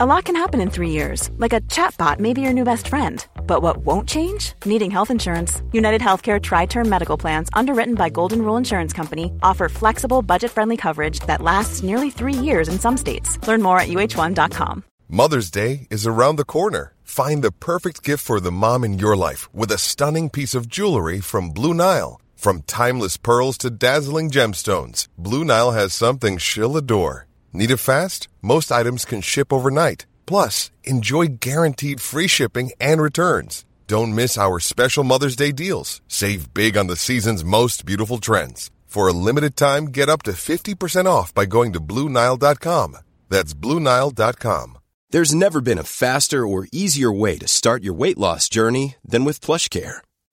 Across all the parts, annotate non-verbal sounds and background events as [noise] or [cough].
A lot can happen in three years, like a chatbot may be your new best friend. But what won't change? Needing health insurance. United Healthcare Tri Term Medical Plans, underwritten by Golden Rule Insurance Company, offer flexible, budget friendly coverage that lasts nearly three years in some states. Learn more at uh1.com. Mother's Day is around the corner. Find the perfect gift for the mom in your life with a stunning piece of jewelry from Blue Nile. From timeless pearls to dazzling gemstones, Blue Nile has something she'll adore. Need it fast? Most items can ship overnight. Plus, enjoy guaranteed free shipping and returns. Don't miss our special Mother's Day deals. Save big on the season's most beautiful trends. For a limited time, get up to 50% off by going to BlueNile.com. That's BlueNile.com. There's never been a faster or easier way to start your weight loss journey than with PlushCare.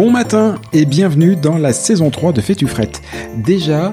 Bon matin et bienvenue dans la saison 3 de Fais-tu frette. Déjà,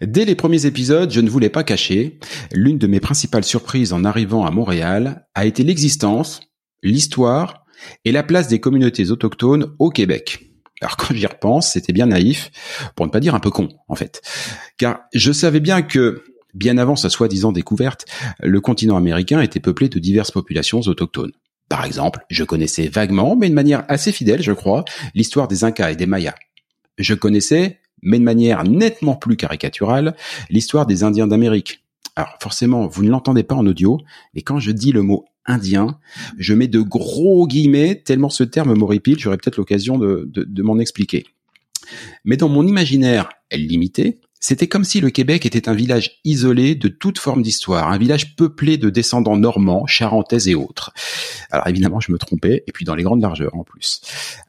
Dès les premiers épisodes, je ne voulais pas cacher, l'une de mes principales surprises en arrivant à Montréal a été l'existence, l'histoire et la place des communautés autochtones au Québec. Alors quand j'y repense, c'était bien naïf, pour ne pas dire un peu con en fait. Car je savais bien que, bien avant sa soi-disant découverte, le continent américain était peuplé de diverses populations autochtones. Par exemple, je connaissais vaguement, mais de manière assez fidèle, je crois, l'histoire des Incas et des Mayas. Je connaissais mais de manière nettement plus caricaturale, l'histoire des Indiens d'Amérique. Alors forcément, vous ne l'entendez pas en audio, mais quand je dis le mot indien, je mets de gros guillemets, tellement ce terme m'horripile, j'aurai peut-être l'occasion de, de, de m'en expliquer. Mais dans mon imaginaire limité, c'était comme si le Québec était un village isolé de toute forme d'histoire, un village peuplé de descendants normands, charentais et autres. Alors évidemment, je me trompais, et puis dans les grandes largeurs en plus.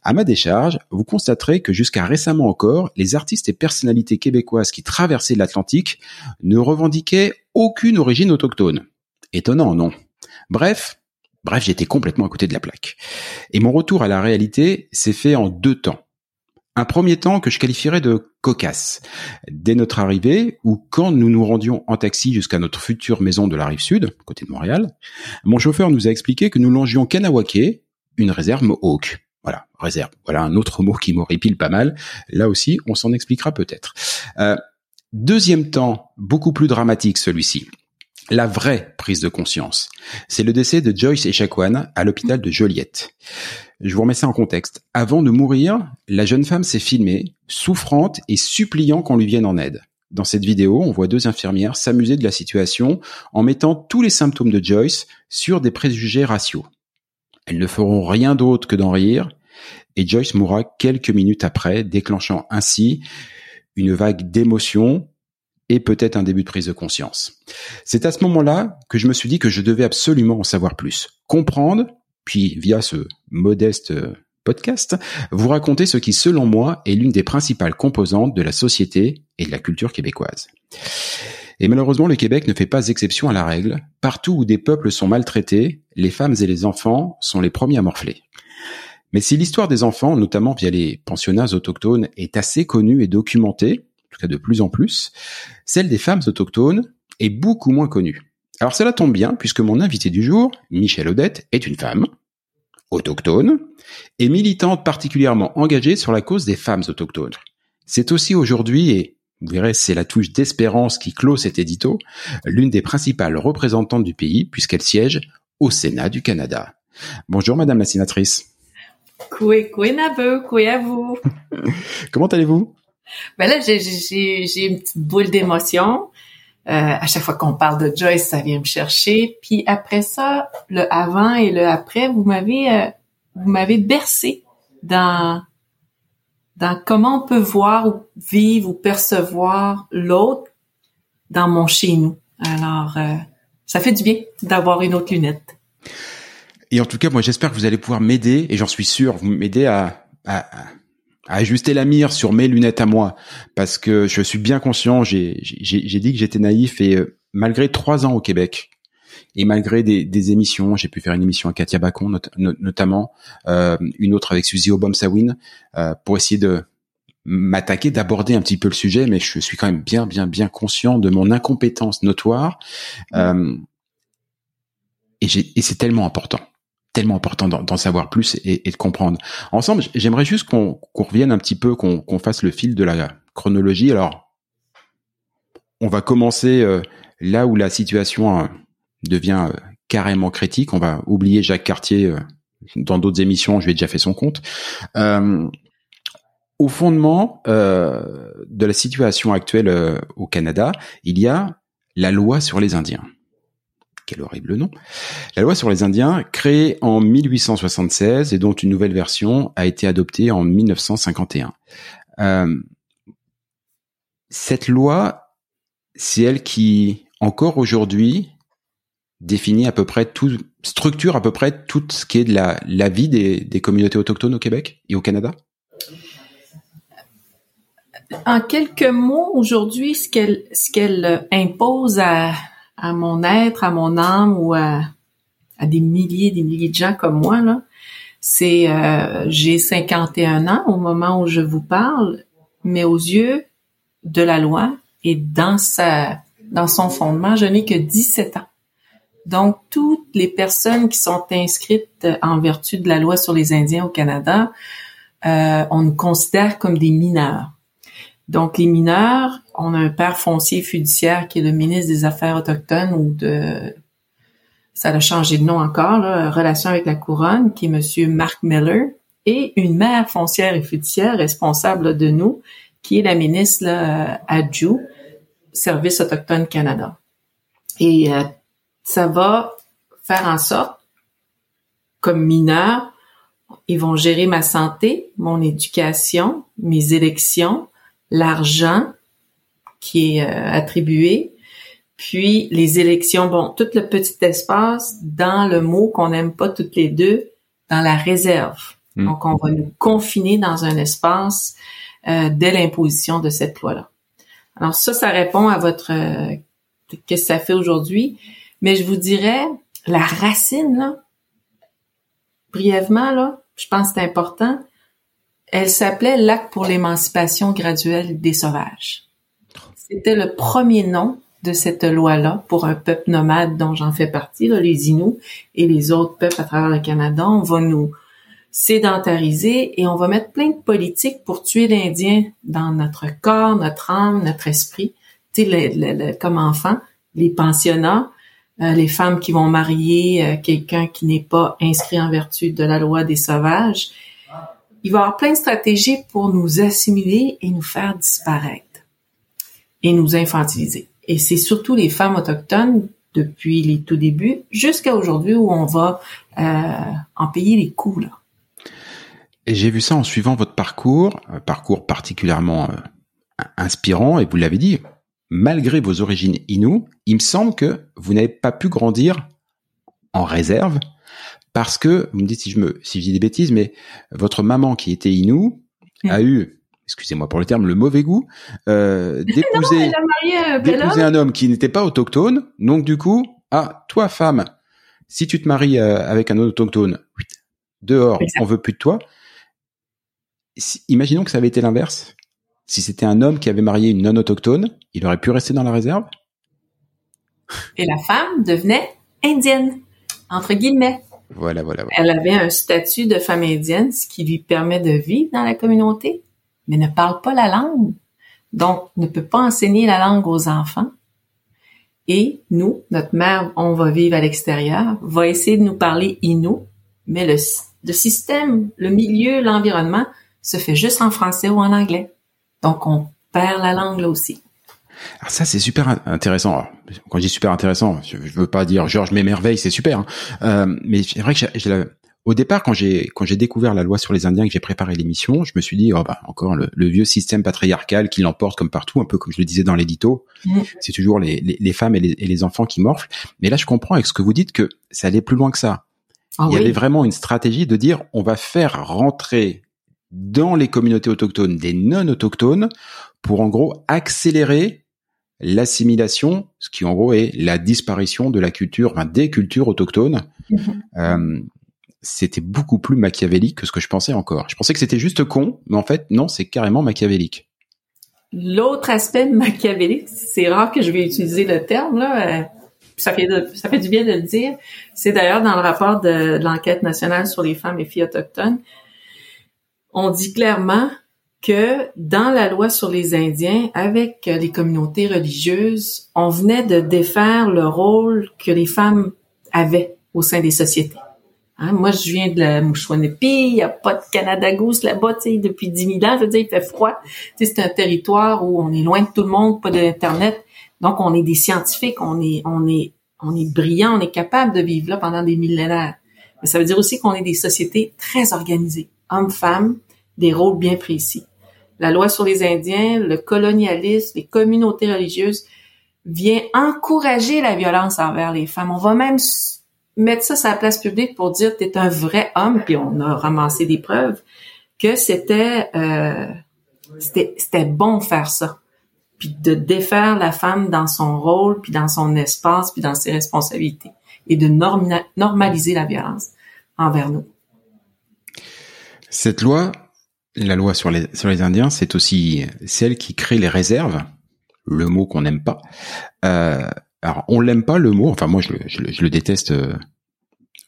À ma décharge, vous constaterez que jusqu'à récemment encore, les artistes et personnalités québécoises qui traversaient l'Atlantique ne revendiquaient aucune origine autochtone. Étonnant, non? Bref, bref, j'étais complètement à côté de la plaque. Et mon retour à la réalité s'est fait en deux temps. Un premier temps que je qualifierais de cocasse. Dès notre arrivée, ou quand nous nous rendions en taxi jusqu'à notre future maison de la rive sud, côté de Montréal, mon chauffeur nous a expliqué que nous longions Kanawake, une réserve Mohawk. Voilà, réserve. Voilà un autre mot qui m'horripile pas mal. Là aussi, on s'en expliquera peut-être. Euh, deuxième temps, beaucoup plus dramatique celui-ci. La vraie prise de conscience, c'est le décès de Joyce Echaquan à l'hôpital de Joliette. Je vous remets ça en contexte. Avant de mourir, la jeune femme s'est filmée, souffrante et suppliant qu'on lui vienne en aide. Dans cette vidéo, on voit deux infirmières s'amuser de la situation en mettant tous les symptômes de Joyce sur des préjugés raciaux. Elles ne feront rien d'autre que d'en rire, et Joyce mourra quelques minutes après, déclenchant ainsi une vague d'émotions et peut-être un début de prise de conscience. C'est à ce moment-là que je me suis dit que je devais absolument en savoir plus, comprendre, puis via ce modeste euh, podcast, vous raconter ce qui, selon moi, est l'une des principales composantes de la société et de la culture québécoise. Et malheureusement, le Québec ne fait pas exception à la règle. Partout où des peuples sont maltraités, les femmes et les enfants sont les premiers à morfler. Mais si l'histoire des enfants, notamment via les pensionnats autochtones, est assez connue et documentée, en tout cas de plus en plus, celle des femmes autochtones est beaucoup moins connue. Alors cela tombe bien, puisque mon invité du jour, Michel Odette, est une femme, autochtone, et militante particulièrement engagée sur la cause des femmes autochtones. C'est aussi aujourd'hui, et vous verrez, c'est la touche d'espérance qui clôt cet édito, l'une des principales représentantes du pays, puisqu'elle siège au Sénat du Canada. Bonjour Madame la sénatrice. Coué, coué coué à vous. [laughs] Comment allez-vous? Ben là, j'ai, j'ai, une petite boule d'émotion. Euh, à chaque fois qu'on parle de Joyce, ça vient me chercher. Puis après ça, le avant et le après, vous m'avez, euh, vous m'avez bercé dans dans comment on peut voir ou vivre ou percevoir l'autre dans mon chez nous. Alors, euh, ça fait du bien d'avoir une autre lunette. Et en tout cas, moi, j'espère que vous allez pouvoir m'aider, et j'en suis sûr, vous m'aider à, à, ajuster la mire sur mes lunettes à moi, parce que je suis bien conscient, j'ai dit que j'étais naïf, et euh, malgré trois ans au Québec, et malgré des, des émissions, j'ai pu faire une émission à Katia Bacon notamment, euh, une autre avec Suzy Obom-Sawin, euh, pour essayer de m'attaquer, d'aborder un petit peu le sujet, mais je suis quand même bien, bien, bien conscient de mon incompétence notoire. Euh, et, et c'est tellement important tellement important d'en savoir plus et, et, de comprendre. Ensemble, j'aimerais juste qu'on revienne un petit peu, qu'on fasse le fil de la chronologie. Alors, on va commencer euh, là où la situation euh, devient euh, carrément critique. On va oublier Jacques Cartier dans d'autres émissions. Je lui ai déjà fait son compte. au fondement de la situation actuelle au Canada, il y a la loi sur les Indiens quel horrible nom. La loi sur les Indiens, créée en 1876 et dont une nouvelle version a été adoptée en 1951. Euh, cette loi, c'est elle qui, encore aujourd'hui, définit à peu près tout, structure à peu près tout ce qui est de la, vie des, des communautés autochtones au Québec et au Canada? En quelques mots, aujourd'hui, ce qu'elle ce qu'elle impose à, à mon être, à mon âme ou à, à des milliers, des milliers de gens comme moi, là, c'est euh, j'ai 51 ans au moment où je vous parle, mais aux yeux de la loi et dans sa dans son fondement, je n'ai que 17 ans. Donc toutes les personnes qui sont inscrites en vertu de la loi sur les Indiens au Canada, euh, on nous considère comme des mineurs. Donc, les mineurs, on a un père foncier fiduciaire qui est le ministre des Affaires autochtones ou de... Ça a changé de nom encore, là, relation avec la couronne, qui est Monsieur Mark Miller, et une mère foncière et fiduciaire responsable de nous, qui est la ministre là, Adju, Service autochtone Canada. Et euh, ça va faire en sorte, comme mineur, ils vont gérer ma santé, mon éducation, mes élections, l'argent qui est euh, attribué, puis les élections, bon, tout le petit espace dans le mot qu'on n'aime pas toutes les deux, dans la réserve. Hmm. Donc, on va nous confiner dans un espace euh, dès l'imposition de cette loi-là. Alors ça, ça répond à votre euh, qu'est-ce que ça fait aujourd'hui. Mais je vous dirais, la racine, là, brièvement, là, je pense que c'est important, elle s'appelait L'acte pour l'émancipation graduelle des sauvages. C'était le premier nom de cette loi-là pour un peuple nomade dont j'en fais partie, les Inuits et les autres peuples à travers le Canada. On va nous sédentariser et on va mettre plein de politiques pour tuer l'Indien dans notre corps, notre âme, notre esprit. Tu sais, comme enfant, les pensionnats, euh, les femmes qui vont marier euh, quelqu'un qui n'est pas inscrit en vertu de la loi des sauvages il va y avoir plein de stratégies pour nous assimiler et nous faire disparaître et nous infantiliser. Et c'est surtout les femmes autochtones depuis les tout débuts jusqu'à aujourd'hui où on va euh, en payer les coûts. Là. Et j'ai vu ça en suivant votre parcours, un parcours particulièrement euh, inspirant, et vous l'avez dit, malgré vos origines inou, il me semble que vous n'avez pas pu grandir en réserve, parce que vous me dites si je me si je dis des bêtises, mais votre maman qui était Inou a eu excusez-moi pour le terme, le mauvais goût euh, [laughs] d'épouser euh, un homme qui n'était pas autochtone. Donc du coup, ah toi femme, si tu te maries euh, avec un autochtone, dehors, on veut plus de toi. imaginons que ça avait été l'inverse. Si c'était un homme qui avait marié une non autochtone, il aurait pu rester dans la réserve? Et la femme devenait indienne, entre guillemets. Elle avait un statut de femme indienne, ce qui lui permet de vivre dans la communauté, mais ne parle pas la langue. Donc, ne peut pas enseigner la langue aux enfants. Et nous, notre mère, on va vivre à l'extérieur, va essayer de nous parler inou, mais le, le système, le milieu, l'environnement se fait juste en français ou en anglais. Donc, on perd la langue là aussi. Alors ça, c'est super intéressant. quand je dis super intéressant, je, je veux pas dire Georges m'émerveille, c'est super. Hein. Euh, mais c'est vrai que j'ai, au départ, quand j'ai quand j'ai découvert la loi sur les Indiens, que j'ai préparé l'émission, je me suis dit, oh bah encore le, vieux système patriarcal qui l'emporte comme partout, un peu comme je le disais dans l'édito. Mmh. C'est toujours les, les, femmes et les, et les, enfants qui morflent. Mais là, je comprends avec ce que vous dites que ça allait plus loin que ça. Ah Il y avait vraiment une stratégie de dire, on va faire rentrer dans les communautés autochtones des non autochtones pour en gros accélérer l'assimilation, ce qui en gros est la disparition de la culture, enfin, des cultures autochtones. Mhm. Euh, c'était beaucoup plus machiavélique que ce que je pensais encore. Je pensais que c'était juste con, mais en fait, non, c'est carrément machiavélique. L'autre aspect [laughs] machiavélique, c'est rare que je vais utiliser le terme, là, euh, ça, fait ça fait du bien de le dire. C'est d'ailleurs dans le rapport de l'enquête nationale sur les femmes et filles autochtones. On dit clairement que dans la loi sur les Indiens, avec les communautés religieuses, on venait de défaire le rôle que les femmes avaient au sein des sociétés. Hein, moi, je viens de la Mouchouanepi, il n'y a pas de Canada Goose là-bas, tu sais, depuis 10 000 ans, je veux dire, il fait froid. Tu sais, c'est un territoire où on est loin de tout le monde, pas d'Internet. Donc, on est des scientifiques, on est, on est, on est brillants, on est capable de vivre là pendant des millénaires. Mais ça veut dire aussi qu'on est des sociétés très organisées, hommes-femmes, des rôles bien précis la loi sur les Indiens, le colonialisme, les communautés religieuses, vient encourager la violence envers les femmes. On va même mettre ça sur la place publique pour dire t'es un vrai homme, puis on a ramassé des preuves que c'était euh, c'était bon faire ça, puis de défaire la femme dans son rôle, puis dans son espace, puis dans ses responsabilités, et de normaliser la violence envers nous. Cette loi, la loi sur les, sur les Indiens, c'est aussi celle qui crée les réserves, le mot qu'on n'aime pas. Euh, alors, on l'aime pas le mot, enfin moi je le, je le, déteste euh,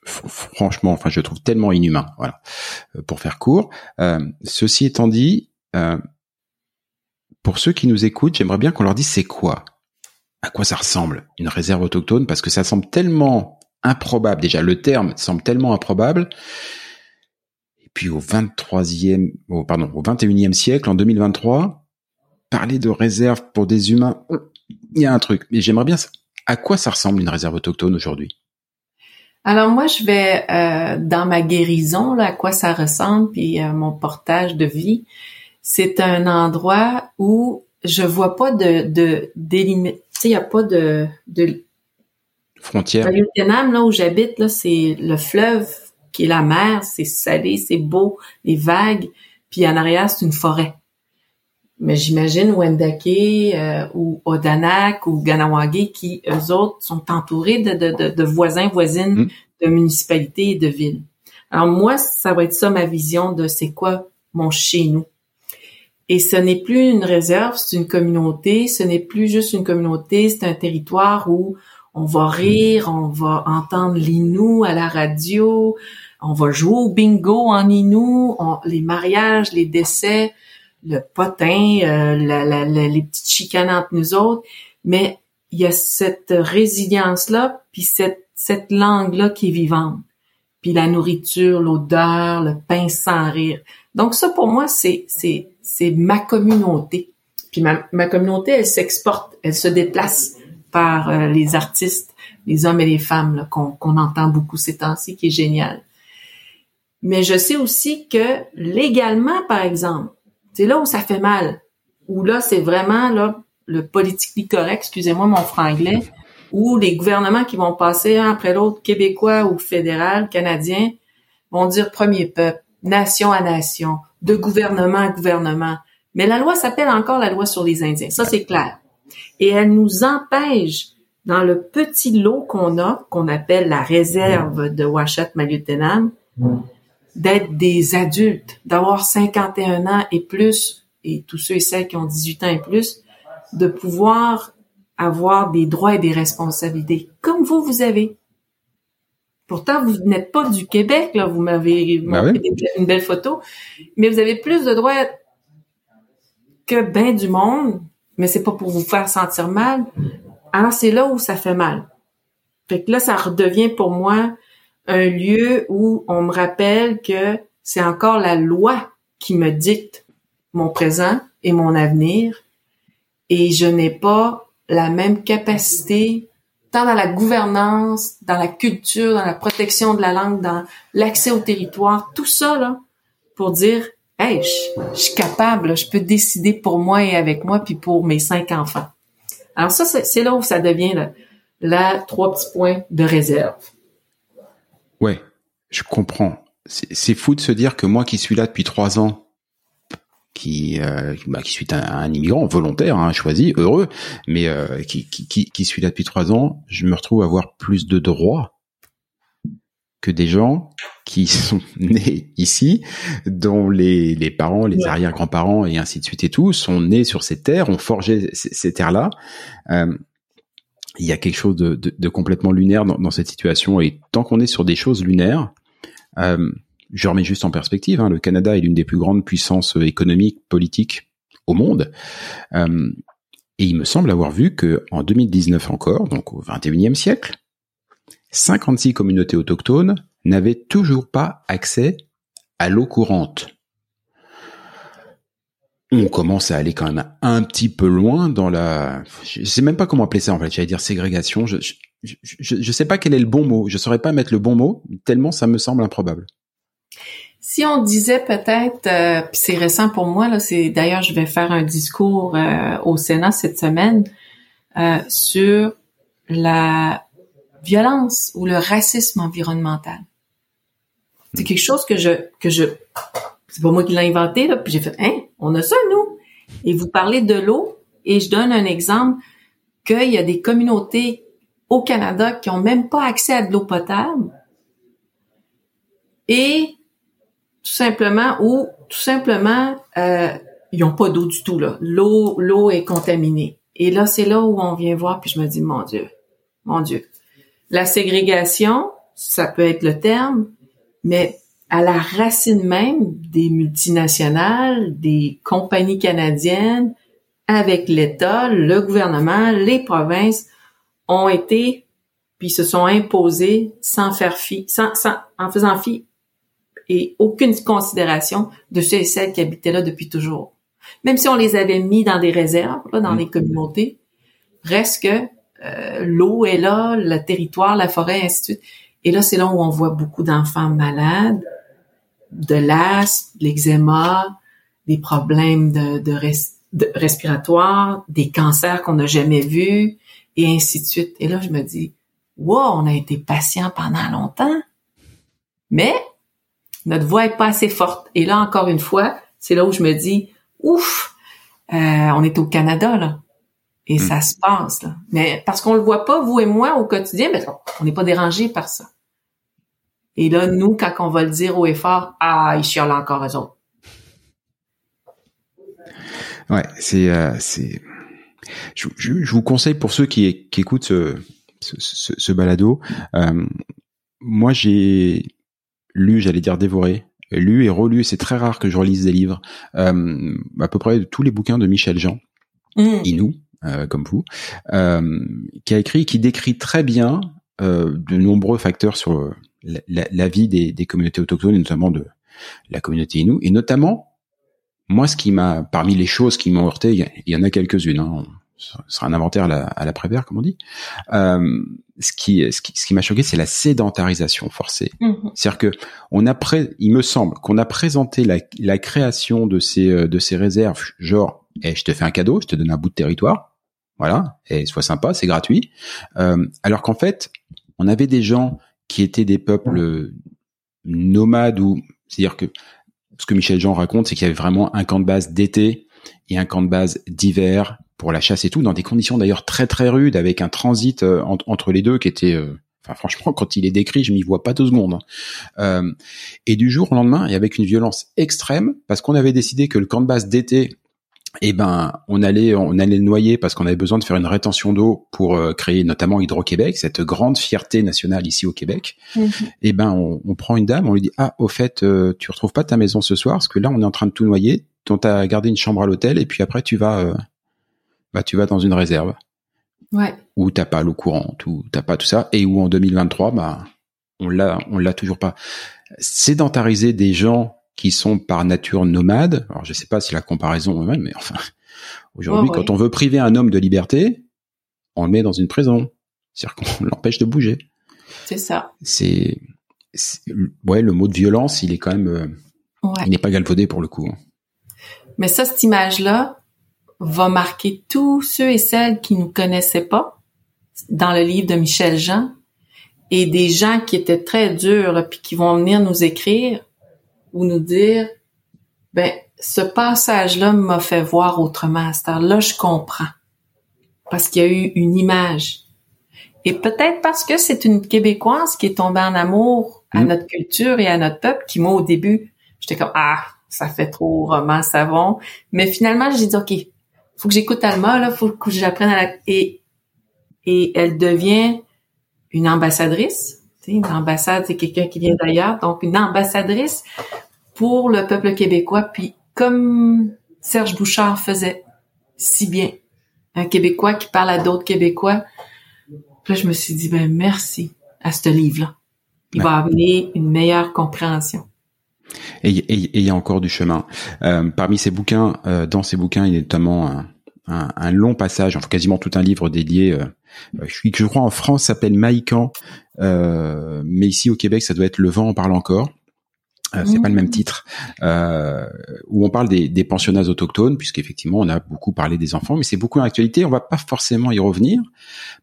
franchement, enfin je le trouve tellement inhumain, voilà, euh, pour faire court. Ceci étant dit, pour ceux qui nous écoutent, j'aimerais bien qu'on leur dise c'est quoi? À quoi ça ressemble une réserve autochtone? Parce que ça semble tellement improbable, déjà le terme semble tellement improbable puis au 23e, pardon, au 21e siècle, en 2023, parler de réserve pour des humains, il y a un truc. Mais j'aimerais bien, à quoi ça ressemble une réserve autochtone aujourd'hui? Alors moi, je vais euh, dans ma guérison, là, à quoi ça ressemble, puis euh, mon portage de vie. C'est un endroit où je vois pas de de tu sais, il y a pas de de frontière. là où j'habite, là, c'est le fleuve qui est la mer, c'est salé, c'est beau, les vagues, puis en arrière, c'est une forêt. Mais j'imagine Wendake euh, ou Odanak ou Ganawagi qui, eux autres, sont entourés de, de, de, voisins, voisines, mm. de municipalités et de villes. Alors moi, ça va être ça ma vision de c'est quoi mon chez nous. Et ce n'est plus une réserve, c'est une communauté. Ce n'est plus juste une communauté, c'est un territoire où on va rire, on va entendre l'inou à la radio, on va jouer au bingo en Inou, les mariages, les décès, le potin, euh, les petites chicanes entre nous autres. Mais il y a cette résilience-là, puis cette, cette langue-là qui est vivante. Puis la nourriture, l'odeur, le pain sans rire. Donc ça, pour moi, c'est, c'est, c'est ma communauté. Puis ma, ma communauté, elle s'exporte, elle se déplace par euh, les artistes, les hommes et les femmes qu'on, qu'on entend beaucoup ces temps-ci, qui est génial. Mais je sais aussi que légalement, par exemple, c'est là où ça fait mal, où là, c'est vraiment là le politique correct, excusez-moi mon franglais, où les gouvernements qui vont passer un après l'autre, québécois ou fédéral, canadien, vont dire premier peuple, nation à nation, de gouvernement à gouvernement, Mais la loi s'appelle encore la loi sur les Indiens. Ça, c'est clair. Et elle nous empêche, dans le petit lot qu'on a, qu'on appelle la réserve de Washat Maliotenam, d'être des adultes, d'avoir 51 ans et plus, et tous ceux et celles qui ont 18 ans et plus, de pouvoir avoir des droits et des responsabilités, comme vous, vous avez. Pourtant, vous n'êtes pas du Québec, là. Vous m'avez Ben montré une belle photo. Mais vous avez plus de droits que ben du monde. Mais c'est pas pour vous faire sentir mal. Alors, c'est là où ça fait mal. Fait que là, ça redevient pour moi un lieu où on me rappelle que c'est encore la loi qui me dicte mon présent et mon avenir. Et je n'ai pas la même capacité tant dans la gouvernance, dans la culture, dans la protection de la langue, dans l'accès au territoire, tout ça, là, pour dire, hey, je, suis capable, je peux décider pour moi et avec moi, puis pour mes cinq enfants. Alors ça, c'est c'est là où ça devient là, là, trois petits points de réserve. Ouais, je comprends. C'est fou de se dire que moi qui suis là depuis trois ans, qui euh, bah, qui suis un, un immigrant volontaire, hein, choisi, heureux, mais euh, qui, qui, qui, qui suis là depuis trois ans, je me retrouve à avoir plus de droits que des gens qui sont [laughs] nés ici, dont les, les parents, les Ouais. arrière-grands-parents et ainsi de suite et tout, sont nés sur ces terres, ont forgé ces, ces terres-là. Euh, il y a quelque chose de, complètement lunaire dans, dans cette situation. Et tant qu'on est sur des choses lunaires, euh, je remets juste en perspective, hein, le Canada est l'une des plus grandes puissances économiques, politiques au monde. Euh, et il me semble avoir vu que en 2019 encore, donc au 21e siècle, 56 communautés autochtones n'avaient toujours pas accès à l'eau courante. On commence à aller quand même un petit peu loin dans la, je sais même pas comment appeler ça en fait. J'allais dire ségrégation. Je, je, je, je sais pas quel est le bon mot. Je saurais pas mettre le bon mot tellement ça me semble improbable. Si on disait peut-être, euh, c'est récent pour moi, là, c'est d'ailleurs je vais faire un discours euh, au Sénat cette semaine euh, sur la violence ou le racisme environnemental. C'est quelque chose que je que je c'est pas moi qui l'ai inventé là, puis j'ai fait hein, on a ça nous. Et vous parlez de l'eau et je donne un exemple qu'il y a des communautés au Canada qui ont même pas accès à de l'eau potable et tout simplement ou tout simplement euh, ils ont pas d'eau du tout là. L'eau l'eau est contaminée. Et là c'est là où on vient voir puis je me dis mon dieu. Mon dieu. La ségrégation, ça peut être le terme, mais à la racine même des multinationales, des compagnies canadiennes avec l'État, le gouvernement, les provinces ont été puis se sont imposés sans faire fi, sans, sans, en faisant fi et aucune considération de ceux et celles qui habitaient là depuis toujours. Même si on les avait mis dans des réserves, là, dans Mm. les communautés, reste que euh, l'eau est là, le territoire, la forêt, ainsi de suite. Et là, c'est là où on voit beaucoup d'enfants malades, de l'asthme, de l'eczéma, des problèmes de, de, res- de respiratoires, des cancers qu'on n'a jamais vus, et ainsi de suite. Et là, je me dis, wow, on a été patient pendant longtemps, mais notre voix est pas assez forte. Et là, encore une fois, c'est là où je me dis, ouf, euh, on est au Canada, là. Et ça se passe, là. Mais parce qu'on le voit pas, vous et moi, au quotidien, mais on n'est pas dérangés par ça. Et là, nous, quand on va le dire haut et fort, ah, ils chialent encore eux autres. Ouais, c'est, euh, c'est. Je, je, je vous conseille pour ceux qui, qui écoutent ce, ce, ce, ce balado. euh, moi, j'ai lu, j'allais dire dévoré, lu et relu. C'est très rare que je relise des livres. Euh, à peu près tous les bouquins de Michel Jean. Inou, euh, comme vous, euh, qui a écrit, qui décrit très bien euh, de nombreux facteurs sur la, vie des, des communautés autochtones, et notamment de la communauté Inou, et notamment moi, ce qui m'a, parmi les choses qui m'ont heurté, il y, en a quelques-unes. Hein, ce sera un inventaire à la, à la Prévert, comme on dit. Euh, ce qui, ce qui, ce qui m'a choqué, c'est la sédentarisation forcée. Mhm. C'est-à-dire que on a pré- il me semble qu'on a présenté la, la création de ces, euh, de ces réserves, genre, eh, je te fais un cadeau, je te donne un bout de territoire, voilà, et sois sympa, c'est gratuit. Euh, alors qu'en fait, on avait des gens qui étaient des peuples nomades ou, c'est-à-dire que ce que Michel Jean raconte, c'est qu'il y avait vraiment un camp de base d'été et un camp de base d'hiver pour la chasse et tout, dans des conditions d'ailleurs très très rudes, avec un transit euh, entre les deux qui était... Euh, enfin, franchement, quand il est décrit, je m'y vois pas deux secondes. Hein. Euh, et du jour au lendemain, et avec une violence extrême, parce qu'on avait décidé que le camp de base d'été eh ben on allait on allait le noyer parce qu'on avait besoin de faire une rétention d'eau pour euh, créer notamment Hydro-Québec, cette grande fierté nationale ici au Québec. Mhm. Eh ben on, prend une dame, on lui dit ah au fait euh, tu retrouves pas ta maison ce soir parce que là on est en train de tout noyer, dont as gardé une chambre à l'hôtel et puis après tu vas euh, bah tu vas dans une réserve. Ouais. Où t'as pas l'eau courante, où t'as pas tout ça et où en 2023 bah on l'a on l'a toujours pas. Sédentariser des gens qui sont par nature nomades. Alors je sais pas si la comparaison est même, mais enfin, aujourd'hui, quand on veut priver un homme de liberté, on le met dans une prison. C'est-à-dire qu'on [laughs] l'empêche de bouger. C'est ça. C'est, ouais, le mot de violence, il est quand même, euh, il n'est pas galvaudé pour le coup. Hein. Mais ça, cette image-là va marquer tous ceux et celles qui nous connaissaient pas dans le livre de Michel Jean et des gens qui étaient très durs, puis qui vont venir nous écrire ou nous dire, ben, ce passage-là m'a fait voir autrement. À là je comprends. Parce qu'il y a eu une image. Et peut-être parce que c'est une Québécoise qui est tombée en amour à mm. notre culture et à notre peuple, qui moi, au début, j'étais comme, ah, ça fait trop roman, savon. Mais finalement, j'ai dit, OK, faut que j'écoute Alma, là, faut que j'apprenne à la... Et, et elle devient une ambassadrice. une ambassade, c'est quelqu'un qui vient d'ailleurs. Donc, une ambassadrice pour le peuple québécois. Puis comme Serge Bouchard faisait si bien, un Québécois qui parle à d'autres Québécois. Puis là, je me suis dit, ben merci à ce livre-là. Il va amener une meilleure compréhension. Et il y a encore du chemin. Euh, parmi ces bouquins, euh, dans ces bouquins, il y a notamment un, un, long passage, enfin quasiment tout un livre dédié. Euh, je suis, je crois en France, s'appelle Maïcan, mais ici au Québec, ça doit être Le vent en parle encore. Euh, c'est pas le même mmh. titre, euh, où on parle des, des pensionnats autochtones, puisqu'effectivement on a beaucoup parlé des enfants, mais c'est beaucoup en actualité. On va pas forcément y revenir,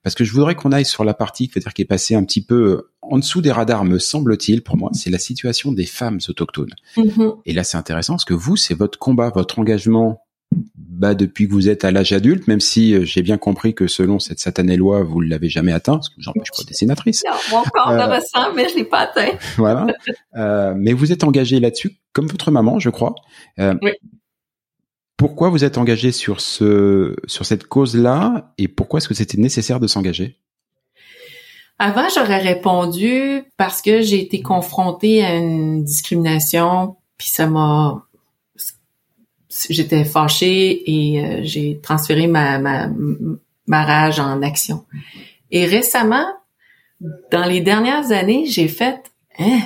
parce que je voudrais qu'on aille sur la partie, dire qui est passée un petit peu en dessous des radars, me semble-t-il, pour moi, c'est la situation des femmes autochtones. Mmh. Et là, c'est intéressant parce que vous, c'est votre combat, votre engagement bah depuis que vous êtes à l'âge adulte, même si euh, j'ai bien compris que selon cette satanée loi, vous ne l'avez jamais atteint, ce que vous empêche pas des sénatrices. Non, mon corps euh, ressent, mais je l'ai pas atteint. [laughs] voilà. Euh, mais vous êtes engagé là-dessus, comme votre maman, je crois. Euh, oui. Pourquoi vous êtes engagé sur ce sur cette cause-là et pourquoi est-ce que c'était nécessaire de s'engager? Avant, j'aurais répondu parce que j'ai été confrontée à une discrimination, puis ça m'a j'étais fâchée et euh, j'ai transféré ma, ma, ma rage en action. Et récemment, dans les dernières années, j'ai fait, hein,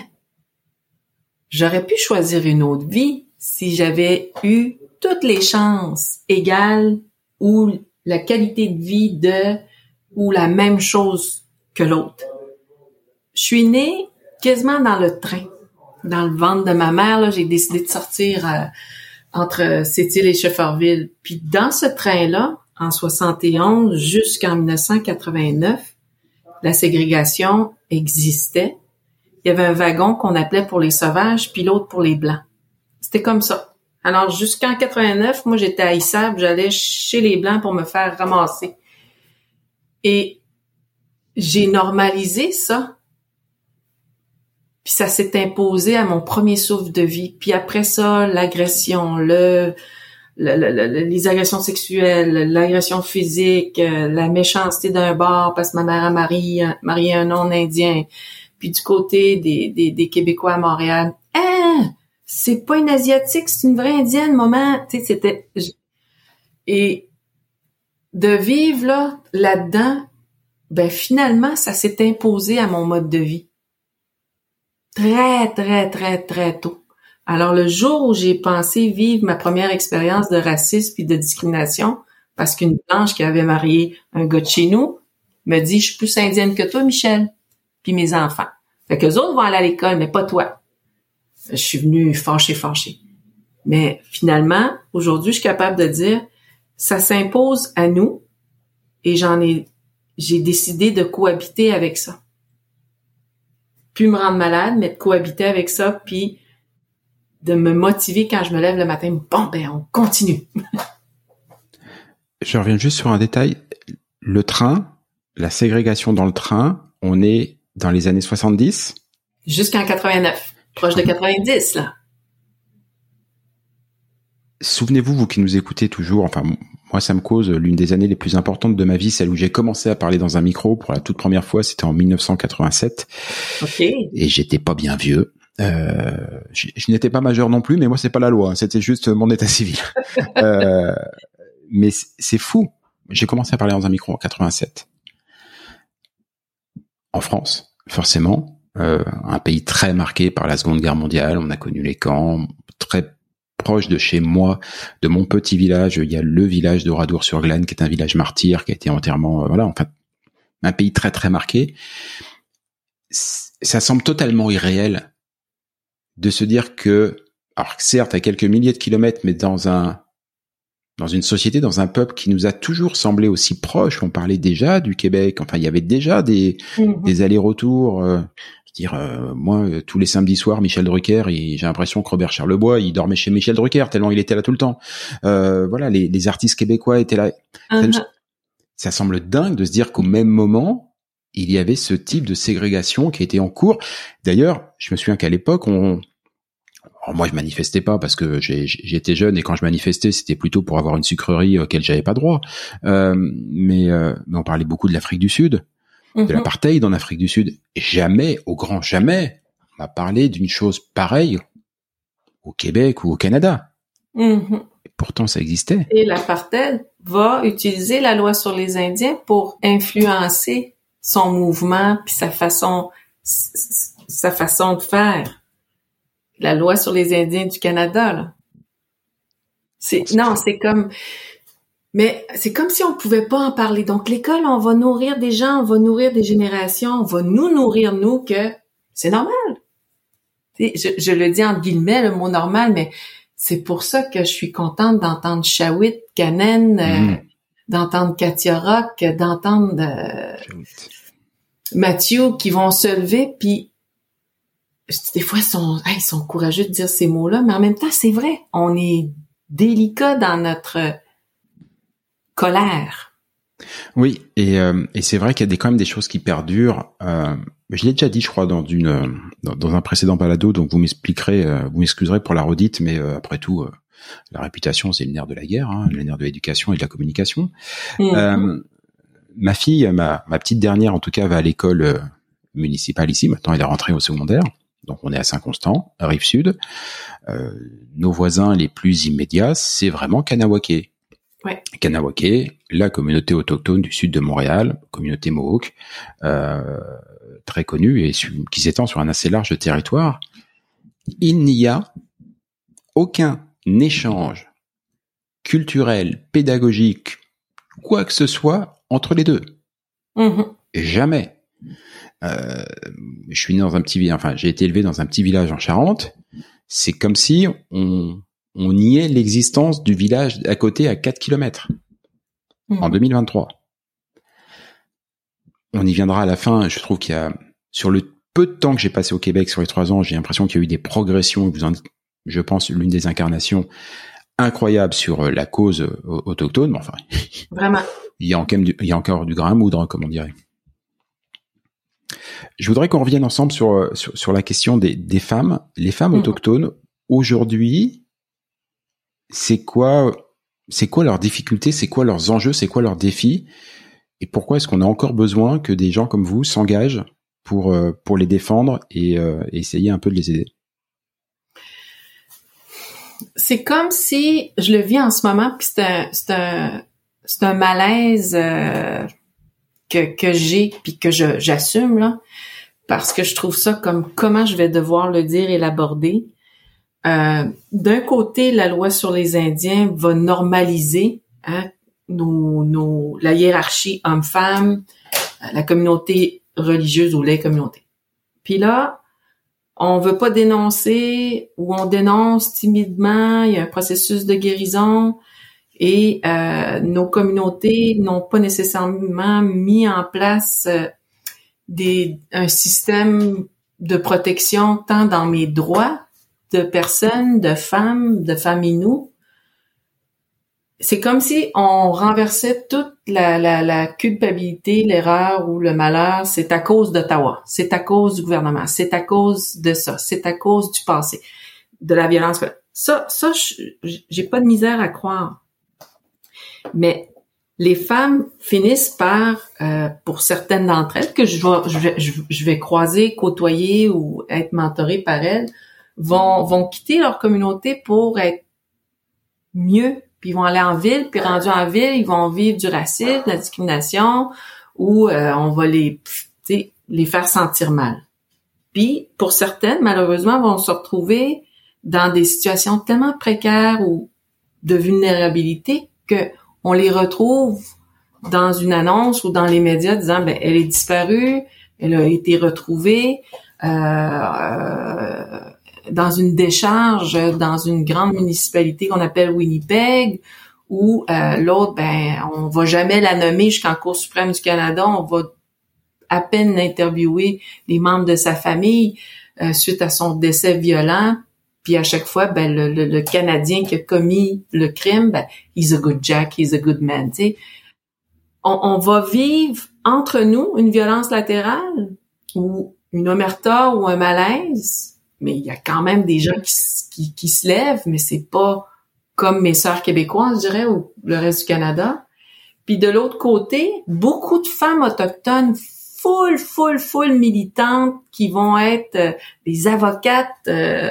j'aurais pu choisir une autre vie si j'avais eu toutes les chances égales ou la qualité de vie de ou la même chose que l'autre. Je suis née quasiment dans le train, dans le ventre de ma mère. J'ai décidé de sortir euh, entre Sept-Îles et Shefferville. Puis dans ce train-là, en 71 jusqu'en 1989, la ségrégation existait. Il y avait un wagon qu'on appelait pour les sauvages, puis l'autre pour les blancs. C'était comme ça. Alors jusqu'en 89, moi j'étais à Issab, j'allais chez les blancs pour me faire ramasser. Et j'ai normalisé ça puis ça s'est imposé à mon premier souffle de vie. Puis après ça, l'agression, le, les agressions sexuelles, l'agression physique, euh, la méchanceté d'un bar parce que ma mère a marié, marié un non-indien. Puis du côté des, des, des Québécois à Montréal, hein, c'est pas une asiatique, c'est une vraie indienne, maman. Tu sais, c'était et de vivre là là-dedans, ben finalement, ça s'est imposé à mon mode de vie très, très, très, très tôt. Alors, le jour où j'ai pensé vivre ma première expérience de racisme et de discrimination, parce qu'une blanche qui avait marié un gars de chez nous me dit, je suis plus indienne que toi, Michel, puis mes enfants. Fait que autres vont aller à l'école, mais pas toi. Je suis venue fâchée, fâchée. Mais finalement, aujourd'hui, je suis capable de dire, ça s'impose à nous et j'en ai, j'ai décidé de cohabiter avec ça plus me rendre malade, mais de cohabiter avec ça, puis de me motiver quand je me lève le matin. Bon, ben, on continue. je reviens juste sur un détail. Le train, la ségrégation dans le train, on est dans les années 70 Jusqu'en 89, proche de 90 là. Souvenez-vous, vous qui nous écoutez toujours, enfin moi ça me cause l'une des années les plus importantes de ma vie, celle où j'ai commencé à parler dans un micro pour la toute première fois, c'était en 1987. Ok. Et j'étais pas bien vieux. Euh, je, je n'étais pas majeur non plus, mais moi c'est pas la loi, hein. c'était juste mon état civil. [laughs] euh, mais c'est fou. J'ai commencé à parler dans un micro en 87. En France, forcément, euh, un pays très marqué par la Seconde Guerre mondiale. On a connu les camps, très proche de chez moi, de mon petit village. Il y a le village de Radour-sur-Glane, qui est un village martyr, qui a été entièrement, euh, voilà, enfin, un pays très très marqué. Ça semble totalement irréel de se dire que, alors certes à quelques milliers de kilomètres, mais dans un dans une société, dans un peuple qui nous a toujours semblé aussi proche. On parlait déjà du Québec. Enfin, il y avait déjà des Mhm. des allers-retours. Dire, euh, moi, euh, tous les samedis soirs, Michel Drucker, j'ai l'impression que Robert Charlebois, il dormait chez Michel Drucker tellement il était là tout le temps. Euh, voilà, les, les artistes québécois étaient là. Ça, me- ça semble dingue de se dire qu'au même moment, il y avait ce type de ségrégation qui était en cours. D'ailleurs, je me souviens qu'à l'époque, on alors moi, je manifestais pas parce que j'étais jeune et quand je manifestais, c'était plutôt pour avoir une sucrerie auquel j'avais pas droit. Euh, mais, euh, mais on parlait beaucoup de l'Afrique du Sud de Mhm. l'apartheid en Afrique du Sud. Et jamais, au grand jamais, on m'a parlé d'une chose pareille au Québec ou au Canada. Mhm. Et pourtant, ça existait. Et l'apartheid va utiliser la loi sur les Indiens pour influencer son mouvement puis sa façon sa façon de faire. La loi sur les Indiens du Canada là. C'est non, c'est comme mais c'est comme si on pouvait pas en parler. Donc l'école, on va nourrir des gens, on va nourrir des générations, on va nous nourrir nous que c'est normal. Je, je le dis en guillemets le mot normal, mais c'est pour ça que je suis contente d'entendre Shawit, Canen, euh, Mhm. d'entendre Katia Rock, d'entendre euh, Mathieu qui vont se lever, puis des fois, ils sont, hey, ils sont courageux de dire ces mots-là, mais en même temps, c'est vrai, on est délicat dans notre colère. Oui, et, euh, et c'est vrai qu'il y a des, quand même des choses qui perdurent. Euh, je l'ai déjà dit, je crois, dans, une, euh, dans, dans un précédent balado, donc vous m'expliquerez, euh, vous m'excuserez pour la redite, mais euh, après tout, euh, la réputation, c'est le nerf de la guerre, hein, le nerf de l'éducation et de la communication. Mhm. Euh, ma fille, ma, ma petite dernière en tout cas, va à l'école municipale ici. Maintenant, elle est rentrée au secondaire. Donc, on est à Saint-Constant, à Rive-Sud. Euh, nos voisins les plus immédiats, c'est vraiment Kanawake. Ouais. Kanawake, la communauté autochtone du sud de Montréal, communauté Mohawk, euh, très connue et qui s'étend sur un assez large territoire. Il n'y a aucun échange culturel, pédagogique, quoi que ce soit entre les deux. Mhm. Jamais. Euh, je suis né dans un petit village, enfin j'ai été élevé dans un petit village en Charente. C'est comme si on, on niait l'existence du village à côté à 4 kilomètres Mhm. en 2023. On y viendra à la fin. Je trouve qu'il y a, sur le peu de temps que j'ai passé au Québec sur les trois ans, j'ai l'impression qu'il y a eu des progressions. Vous en dites, je pense, l'une des incarnations incroyables sur euh, la cause euh, autochtone. Mais enfin, [laughs] Vraiment. il y a encore du, il y a encore du grain à moudre, comme on dirait. Je voudrais qu'on revienne ensemble sur, euh, sur, sur la question des, des femmes. Les femmes Mhm. autochtones, aujourd'hui, c'est quoi, c'est quoi leurs difficultés, c'est quoi leurs enjeux, c'est quoi leurs défis, et pourquoi est-ce qu'on a encore besoin que des gens comme vous s'engagent pour, euh, pour les défendre et euh, essayer un peu de les aider? C'est comme si je le vis en ce moment, puis c'est un, c'est un, c'est un malaise euh, que, que j'ai, puis que je, j'assume là, parce que je trouve ça comme comment je vais devoir le dire et l'aborder. Euh, D'un côté, la loi sur les Indiens va normaliser hein, nos, nos, la hiérarchie homme-femme, euh, la communauté religieuse ou les communautés. Puis là, on veut pas dénoncer ou on dénonce timidement, il y a un processus de guérison et euh, nos communautés n'ont pas nécessairement mis en place euh, des, un système de protection tant dans mes droits de personnes, de femmes, de femmes nous c'est comme si on renversait toute la, la, la culpabilité, l'erreur ou le malheur. C'est à cause d'Ottawa, c'est à cause du gouvernement, c'est à cause de ça, c'est à cause du passé, de la violence. Ça, ça, j'ai pas de misère à croire. Mais les femmes finissent par, euh, pour certaines d'entre elles, que je vais, je vais, croiser, côtoyer ou être mentorée par elles, vont, vont quitter leur communauté pour être mieux puis ils vont aller en ville, puis rendus en ville, ils vont vivre du racisme, de la discrimination, ou euh, on va les, les faire sentir mal. Puis pour certaines, malheureusement, vont se retrouver dans des situations tellement précaires ou de vulnérabilité que on les retrouve dans une annonce ou dans les médias disant ben elle est disparue, elle a été retrouvée. Euh, euh, dans une décharge dans une grande municipalité qu'on appelle Winnipeg, où euh, l'autre, ben, on va jamais la nommer jusqu'en Cour suprême du Canada, on va à peine interviewer les membres de sa famille euh, suite à son décès violent. Puis à chaque fois, ben, le, Canadien qui a commis le crime, ben, he's a good Jack, he's a good man. On, on va vivre entre nous une violence latérale ou une omerta ou un malaise? Mais il y a quand même des gens qui, qui, se lèvent, mais c'est pas comme mes sœurs québécoises, je dirais, ou le reste du Canada. Puis de l'autre côté, beaucoup de femmes autochtones full, full, full militantes qui vont être euh, des avocates, euh,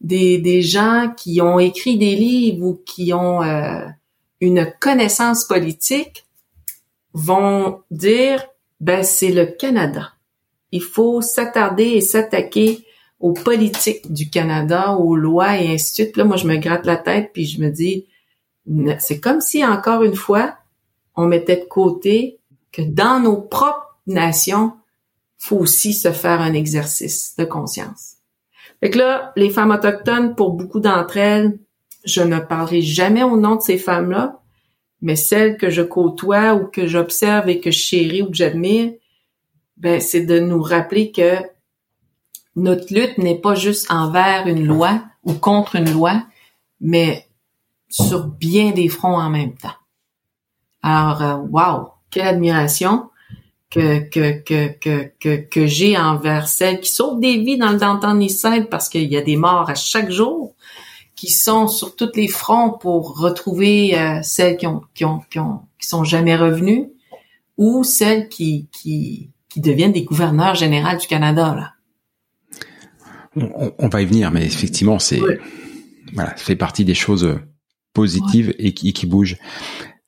des, des gens qui ont écrit des livres ou qui ont euh, une connaissance politique, vont dire, ben c'est le Canada. Il faut s'attarder et s'attaquer aux politiques du Canada, aux lois et ainsi de suite. Là, moi, je me gratte la tête puis je me dis, c'est comme si, encore une fois, on mettait de côté que dans nos propres nations, faut aussi se faire un exercice de conscience. Fait que là, les femmes autochtones, pour beaucoup d'entre elles, je ne parlerai jamais au nom de ces femmes-là, mais celles que je côtoie ou que j'observe et que je chéris ou que j'admire, ben, c'est de nous rappeler que notre lutte n'est pas juste envers une loi ou contre une loi, mais sur bien des fronts en même temps. Alors, euh, wow, quelle admiration que que que que que, j'ai envers celles qui sauvent des vies dans le downtown Eastside parce qu'il y a des morts à chaque jour, qui sont sur tous les fronts pour retrouver euh, celles qui ont qui ont qui ont qui sont jamais revenues ou celles qui qui qui deviennent des gouverneurs généraux du Canada là on, va y venir, mais effectivement, c'est voilà, ça fait partie des choses positives et, qui, qui bougent.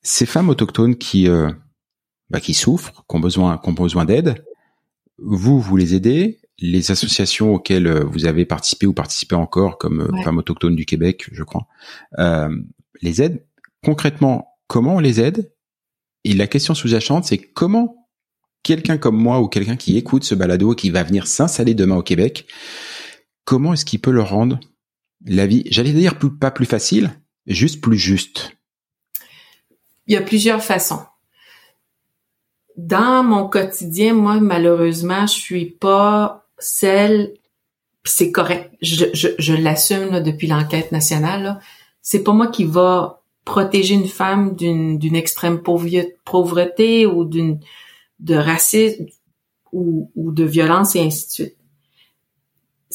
Ces femmes autochtones qui euh, bah, qui souffrent, qui ont besoin, qui ont besoin d'aide, vous vous les aidez? Les associations auxquelles euh, vous avez participé ou participez encore, comme euh, Femmes autochtones du Québec, je crois, les aident? Concrètement, comment on les aide? Et la question sous-jacente, c'est comment quelqu'un comme moi ou quelqu'un qui écoute ce balado qui va venir s'installer demain au Québec comment est-ce qu'il peut le rendre la vie, j'allais dire pas plus facile, juste plus juste. Il y a plusieurs façons. Dans mon quotidien, moi, malheureusement, je suis pas celle, c'est correct, je, l'assume depuis l'enquête nationale, c'est pas moi qui va protéger une femme d'une, d'une extrême pauvreté ou d'une de racisme ou, ou de violence et ainsi de suite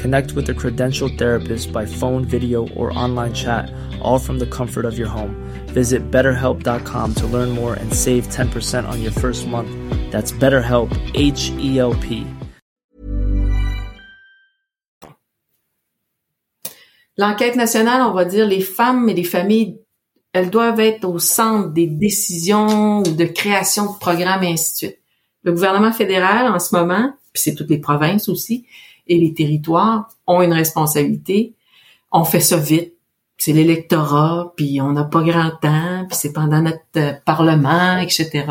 Connect with a credentialed therapist by phone, video, or online chat, all from the comfort of your home. Visit betterhelp.com to learn more and save 10% on your first month. That's BetterHelp, H E L. L'enquête nationale, on va dire, les femmes et les familles, elles doivent être au centre des décisions ou de création de programmes et ainsi de suite. Le gouvernement fédéral, en ce moment, puis c'est toutes les provinces aussi, et les territoires ont une responsabilité. On fait ça vite. C'est l'électorat, puis on n'a pas grand temps, puis c'est pendant notre euh, parlement, etc.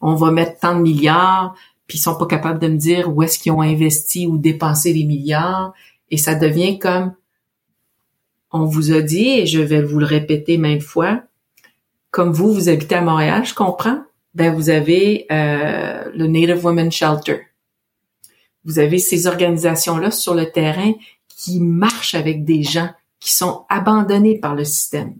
On va mettre tant de milliards, puis ils sont pas capables de me dire où est-ce qu'ils ont investi ou dépensé les milliards. Et ça devient comme on vous a dit, et je vais vous le répéter maintes fois, comme vous, vous habitez à Montréal, je comprends, ben vous avez euh, le Native Women Shelter. Vous avez ces organisations-là sur le terrain qui marchent avec des gens qui sont abandonnés par le système.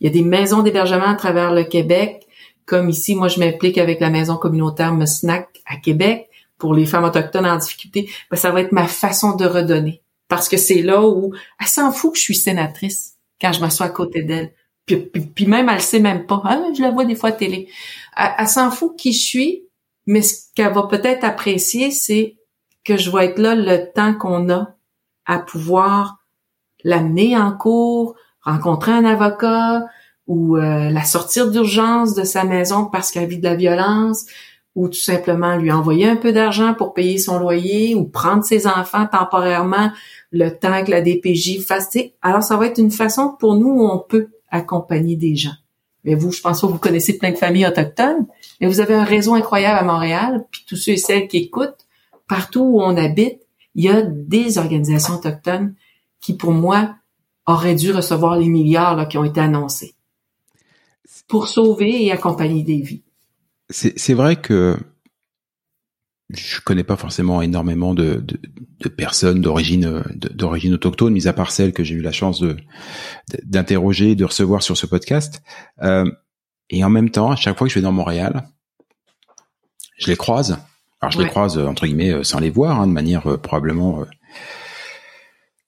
Il y a des maisons d'hébergement à travers le Québec, comme ici, moi je m'implique avec la maison communautaire Musnac à Québec pour les femmes autochtones en difficulté. Ben, ça va être ma façon de redonner. Parce que c'est là où elle s'en fout que je suis sénatrice quand je m'assois à côté d'elle. Puis, puis, même, elle sait même pas. Ah, je la vois des fois à télé. Elle, s'en fout qui je suis, mais ce qu'elle va peut-être apprécier, c'est que je vais être là le temps qu'on a à pouvoir l'amener en cours, rencontrer un avocat ou euh, la sortir d'urgence de sa maison parce qu'elle vit de la violence ou tout simplement lui envoyer un peu d'argent pour payer son loyer ou prendre ses enfants temporairement le temps que la DPJ fasse. Alors ça va être une façon pour nous où on peut accompagner des gens. Mais vous, je pense que vous connaissez plein de familles autochtones, mais vous avez un réseau incroyable à Montréal, puis tous ceux et celles qui écoutent, partout où on habite, il y a des organisations autochtones qui, pour moi, auraient dû recevoir les milliards qui ont été annoncés pour sauver et accompagner des vies. C'est vrai que je connais pas forcément énormément de, personnes d'origine d'origine autochtone, mis à part celles que j'ai eu la chance de d'interroger, de recevoir sur ce podcast. Euh, et en même temps, à chaque fois que je vais dans Montréal, je les croise. Alors je les croise entre guillemets euh, sans les voir, hein, de manière euh, probablement, euh,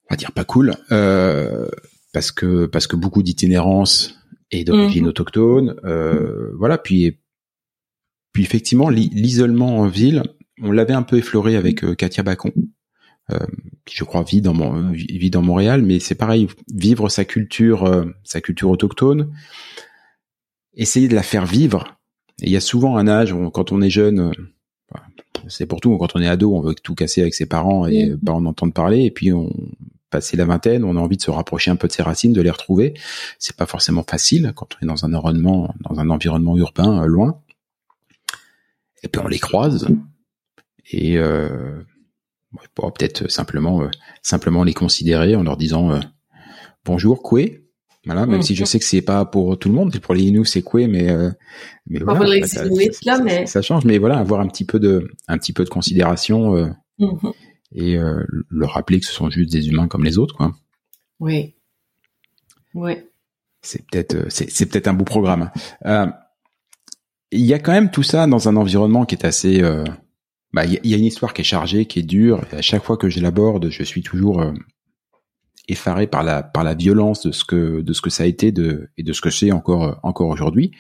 on va dire pas cool, euh, parce que parce que beaucoup d'itinérance et d'origine mmh. autochtone, voilà. Puis puis effectivement, l'isolement en ville, on l'avait un peu effleuré avec euh, Katia Bacon, euh, qui je crois vit dans, mon, vit dans Montréal, mais c'est pareil, vivre sa culture, euh, sa culture autochtone, essayer de la faire vivre. il y a souvent un âge où, quand on est jeune, c'est pour tout, quand on est ado, on veut tout casser avec ses parents et pas en entendre parler, et puis on passer la vingtaine, on a envie de se rapprocher un peu de ses racines, de les retrouver. C'est pas forcément facile quand on est dans un environnement, dans un environnement urbain loin. Et puis on les croise, et euh, peut-être simplement euh, simplement les considérer en leur disant euh, bonjour Koué voilà même si je sais que c'est pas pour tout le monde pour les Inuits c'est Koué mais euh, mais voilà ça, là, mais... ça, change. Mais voilà avoir un petit peu de un petit peu de considération euh, mm-hmm. et leur rappeler que ce sont juste des humains comme les autres quoi. Oui. Oui c'est peut-être c'est, c'est peut-être un beau programme. Il y a quand même tout ça dans un environnement qui est assez bah il y, a une histoire qui est chargée, qui est dure. Et à chaque fois que je l'aborde, je suis toujours euh, effaré par la par la violence de ce que de ce que ça a été de et de ce que c'est encore euh, encore aujourd'hui.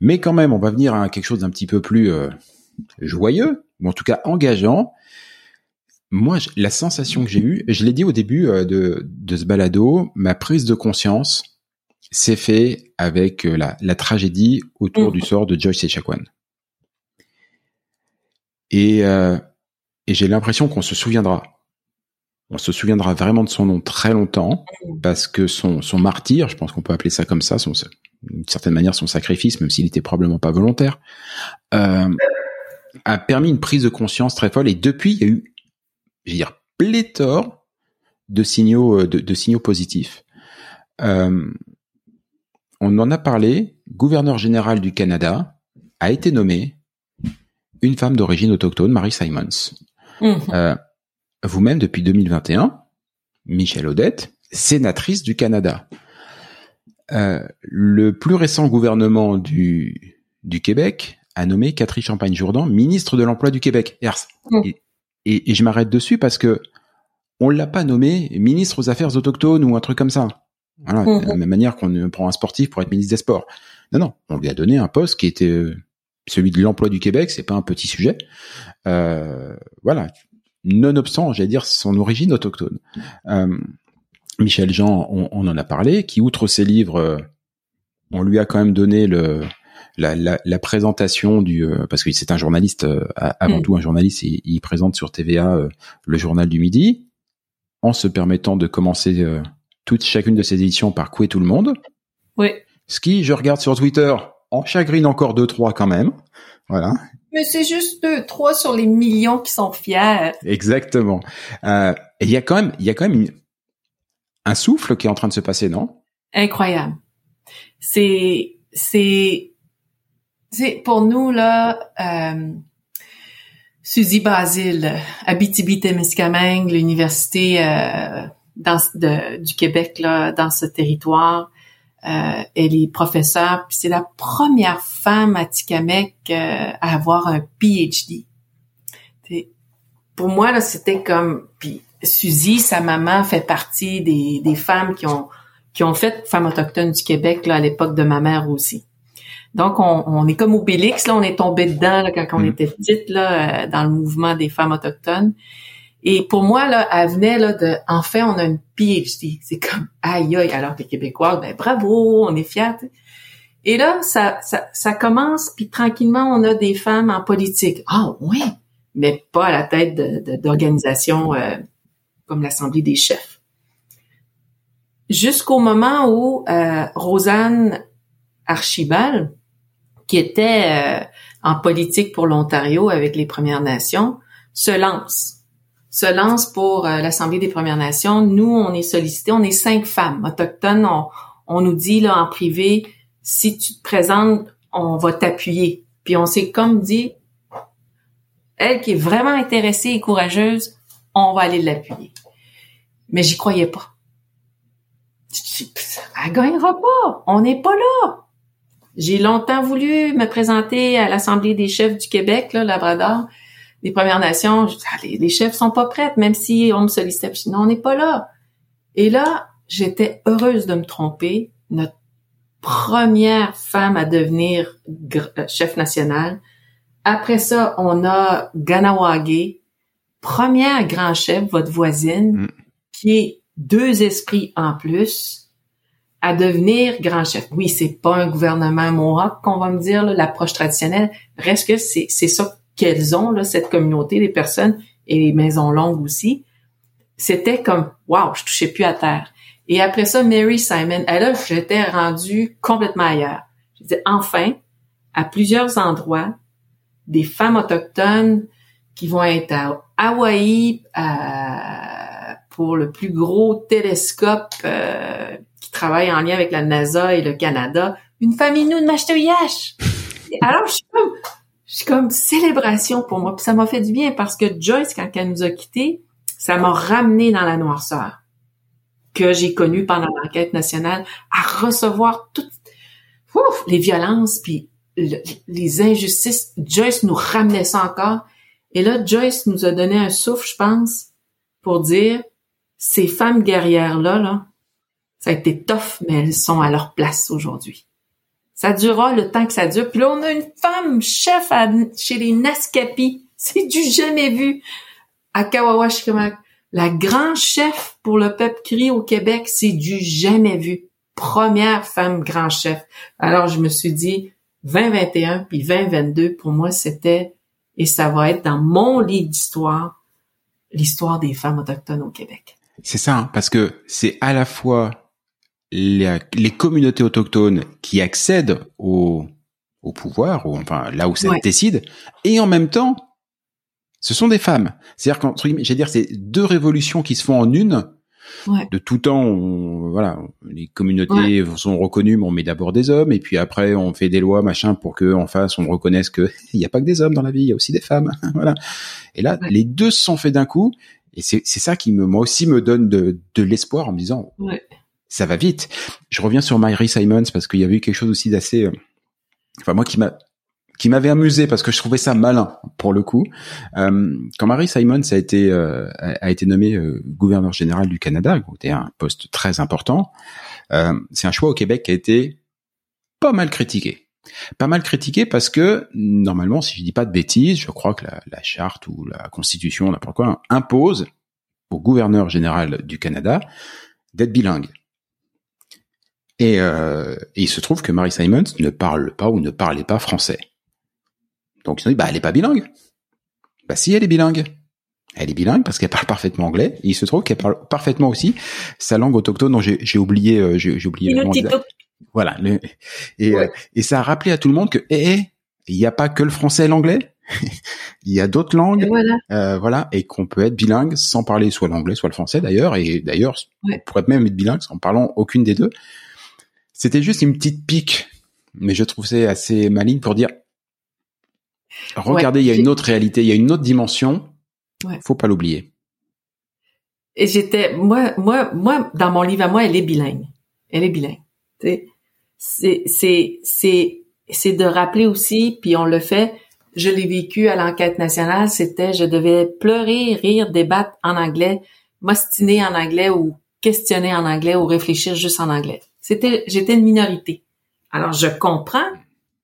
Mais quand même, on va venir à quelque chose d'un petit peu plus euh, joyeux ou en tout cas engageant. Moi, la sensation que j'ai eue, je l'ai dit au début de de ce balado, ma prise de conscience s'est fait avec la, la tragédie autour mmh. du sort de Joyce Echaquan. Et, euh, et j'ai l'impression qu'on se souviendra. On se souviendra vraiment de son nom très longtemps parce que son, son martyr, je pense qu'on peut appeler ça comme ça, son, d'une certaine manière son sacrifice, même s'il était probablement pas volontaire, euh, a permis une prise de conscience très folle. Et depuis, il y a eu, je veux dire, pléthore de signaux, euh, de, de signaux positifs. Euh, on en a parlé. Gouverneur général du Canada a été nommé une femme d'origine autochtone, Marie Simons. Euh, vous-même, depuis 2021, Michel Odette, sénatrice du Canada. Euh, le plus récent gouvernement du, du Québec a nommé Catherine Champagne-Jourdan ministre de l'Emploi du Québec. Mhm. Et, et, je m'arrête dessus parce que on l'a pas nommé ministre aux Affaires autochtones ou un truc comme ça. Voilà, de la même manière qu'on prend un sportif pour être ministre des Sports. Non, non, on lui a donné un poste qui était euh, celui de l'emploi du Québec, c'est pas un petit sujet. Euh, voilà, nonobstant, j'allais dire, son origine autochtone. Euh, Michel Jean, on, on en a parlé, qui outre ses livres, euh, on lui a quand même donné le la, la, la présentation du euh, parce que c'est un journaliste avant Mm. tout un journaliste, il, il présente sur TVA le journal du midi en se permettant de commencer toute chacune de ses éditions par couer tout le monde. Oui. Ce qui, je regarde sur Twitter, en chagrine encore deux trois quand même. Voilà, Mais c'est juste deux, trois sur les millions qui sont fiers. exactement. Euh, et il y a quand même, il y a quand même une- un souffle qui est en train de se passer, non? Incroyable. C'est, c'est, c'est pour nous là, euh, Suzy Basile, Abitibi-Témiscamingue, l'université euh, dans, de- du Québec là, dans ce territoire. Euh, elle est professeure, puis c'est la première femme à Tikamek euh, à avoir un PhD. T'sais, Pour moi là, c'était comme puis Suzy, sa maman fait partie des, des femmes qui ont qui ont fait Femmes autochtones du Québec là, à l'époque de ma mère aussi. Donc, on, on est comme Obélix, là, on est tombé dedans là, quand on Mm. était petite là, euh, dans le mouvement des femmes autochtones. Et pour moi, là, elle venait là, de enfin, on a une PhD. C'est comme aïe aïe, alors que les Québécois, ben bravo, on est fiers. Et là, ça, ça, ça commence, puis tranquillement, on a des femmes en politique. Ah oui, mais pas à la tête de- de- d'organisations euh, comme l'Assemblée des chefs jusqu'au moment où euh, Rosanne Archibald, qui était euh, en politique pour l'Ontario avec les Premières Nations, se lance. Se lance pour euh, l'Assemblée des Premières Nations. Nous, on est sollicités, on est cinq femmes autochtones. On, on nous dit là en privé, si tu te présentes, on va t'appuyer. Puis on s'est comme dit, elle qui est vraiment intéressée et courageuse, on va aller l'appuyer. Mais j'y croyais pas. Elle gagnera pas. On n'est pas là. J'ai longtemps voulu me présenter à l'Assemblée des chefs du Québec, là, Labrador, des Premières Nations. Je dis, Ah, les, les chefs sont pas prêtes, même si on me sollicitait. Je dis, non, on n'est pas là. Et là, j'étais heureuse de me tromper. Notre première femme à devenir euh, chef national. Après ça, on a Ganawage, première grand chef, votre voisine, Mm. qui est deux esprits en plus à devenir grand chef. Oui, c'est pas un gouvernement Mohawk qu'on va me dire, là, l'approche traditionnelle. Reste que c'est, c'est ça qu'elles ont, là, cette communauté, les personnes et les maisons longues aussi. C'était comme, wow, je touchais plus à terre. Et après ça, Mary Simon, elle j'étais rendue complètement ailleurs. Je disais, enfin, à plusieurs endroits, des femmes autochtones qui vont être à Hawaï euh, pour le plus gros télescope euh, qui travaille en lien avec la NASA et le Canada. Une famille nous de. Alors, je suis comme, je suis comme célébration pour moi. Puis ça m'a fait du bien parce que Joyce, quand elle nous a quittés, ça m'a ramené dans la noirceur que j'ai connue pendant l'enquête nationale à recevoir toutes les violences puis le- les injustices. Joyce nous ramenait ça encore. Et là, Joyce nous a donné un souffle, je pense, pour dire, ces femmes guerrières-là, là, ça a été tough, mais elles sont à leur place aujourd'hui. Ça durera le temps que ça dure. Puis là, on a une femme chef à- chez les Naskapi. [laughs] C'est du jamais vu. À Kawawashikamak. La grande chef pour le peuple cri au Québec, c'est du jamais vu. Première femme grand chef. Alors, je me suis dit, 2021 puis 2022, pour moi, c'était, et ça va être dans mon livre d'histoire, l'histoire des femmes autochtones au Québec. C'est ça, hein, parce que c'est à la fois les, les communautés autochtones qui accèdent au, au pouvoir, ou enfin là où ça Ouais. décide, et en même temps, ce sont des femmes. C'est-à-dire qu'entre j'allais dire, c'est deux révolutions qui se font en une. Ouais. De tout temps, on- voilà, les communautés sont reconnues, mais on met d'abord des hommes, et puis après on fait des lois, machin, pour que en face on reconnaisse que [laughs] il n'y a pas que des hommes dans la vie, il y a aussi des femmes, [laughs] voilà. Et là, les deux se sont faits d'un coup, et c'est c'est ça qui me, moi aussi me donne de, de l'espoir en me disant, Ouais. Ça va vite. Je reviens sur Myri Simons parce qu'il y avait eu quelque chose aussi d'assez, euh, enfin moi qui m'a qui m'avait amusé parce que je trouvais ça malin pour le coup. Euh, quand Marie Simon a été euh, a été nommé euh, gouverneur général du Canada, c'était un poste très important. c'est un choix au Québec qui a été pas mal critiqué. Pas mal critiqué parce que normalement, si je dis pas de bêtises, je crois que la, la charte ou la constitution, n'importe quoi, impose au gouverneur général du Canada d'être bilingue. Et, euh, et, il se trouve que Mary Simons ne parle pas ou ne parlait pas français. Donc ils ont dit, bah elle est pas bilingue. Bah si, elle est bilingue. Elle est bilingue parce qu'elle parle parfaitement anglais. Et il se trouve qu'elle parle parfaitement aussi sa langue autochtone dont j'ai oublié, euh, j'ai oublié. Le voilà. et, euh, et ça a rappelé à tout le monde que, eh, eh il n'y a pas que le français et l'anglais. [laughs] il y a d'autres langues, voilà. Euh, voilà, et qu'on peut être bilingue sans parler soit l'anglais, soit le français d'ailleurs, et d'ailleurs, on pourrait même être bilingue en parlant aucune des deux. C'était juste une petite pique, mais je trouve c'est assez maligne pour dire, regardez, il y a une autre réalité, il y a une autre dimension, ouais. faut pas l'oublier. Et j'étais, moi, moi, moi, dans mon livre à moi, elle est bilingue. Elle est bilingue. C'est, c'est, c'est, c'est de rappeler aussi, puis on le fait, je l'ai vécu à l'enquête nationale, c'était je devais pleurer, rire, débattre en anglais, m'ostiner en anglais ou questionner en anglais ou réfléchir juste en anglais. J'étais une minorité. Alors je comprends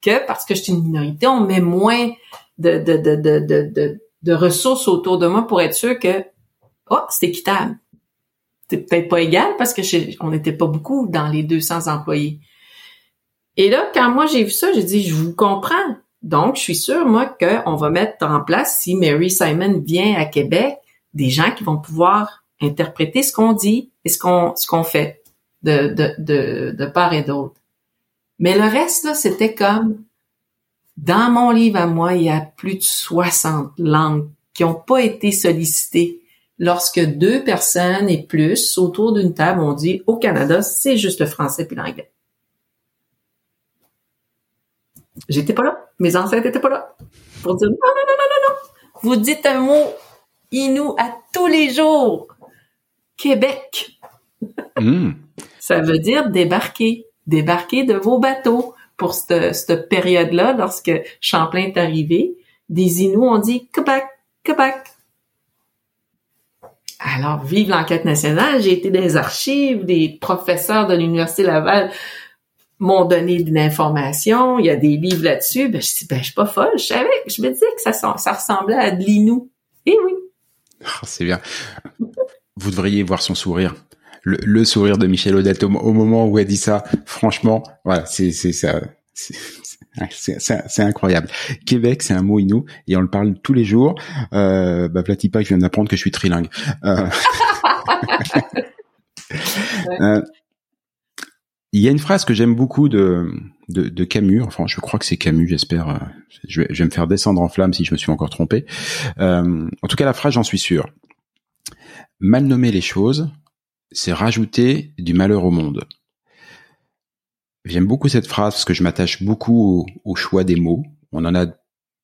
que parce que je suis une minorité, on met moins de ressources autour de moi pour être sûr que oh, c'est équitable. C'est peut-être pas égal parce que on n'était pas beaucoup dans les 200 employés. Et là, quand moi j'ai vu ça, j'ai dit, je vous comprends. Donc, je suis sûre, moi, qu'on va mettre en place, si Mary Simon vient à Québec, des gens qui vont pouvoir interpréter ce qu'on dit et ce qu'on fait de, de, de, de part et d'autre. Mais le reste, là, c'était comme dans mon livre à moi, il y a plus de 60 langues qui n'ont pas été sollicitées. Lorsque deux personnes et plus autour d'une table ont dit au Canada, c'est juste le français puis l'anglais. J'étais pas là. Mes ancêtres étaient pas là. Pour dire non, non, non, non, non. Vous dites un mot inou à tous les jours. Québec. Hmm. Ça veut dire débarquer. Débarquer de vos bateaux. Pour cette, cette période-là, lorsque Champlain est arrivé, des Inuits ont dit Québec, Québec. Alors, vive l'enquête nationale. J'ai été dans les archives, des professeurs de l'Université Laval m'ont donné de l'information, il y a des livres là-dessus, ben je dis ben je suis pas folle, je savais, je me disais que ça, ça ressemblait à de l'inou. Eh oui. Oh, c'est bien. Vous devriez voir son sourire. Le, sourire de Michel Odette au, moment où elle dit ça, franchement, voilà, c'est c'est ça, c'est incroyable. Québec, c'est un mot inou et on le parle tous les jours. Euh, bah, Platipa, je viens d'apprendre que je suis trilingue. Euh... [laughs] euh il y a une phrase que j'aime beaucoup de, de, Camus, enfin je crois que c'est Camus, j'espère, euh, je vais, je vais, me faire descendre en flamme si je me suis encore trompé. Euh, en tout cas, la phrase, j'en suis sûr. Mal nommer les choses, c'est rajouter du malheur au monde. J'aime beaucoup cette phrase parce que je m'attache beaucoup au, choix des mots. On en a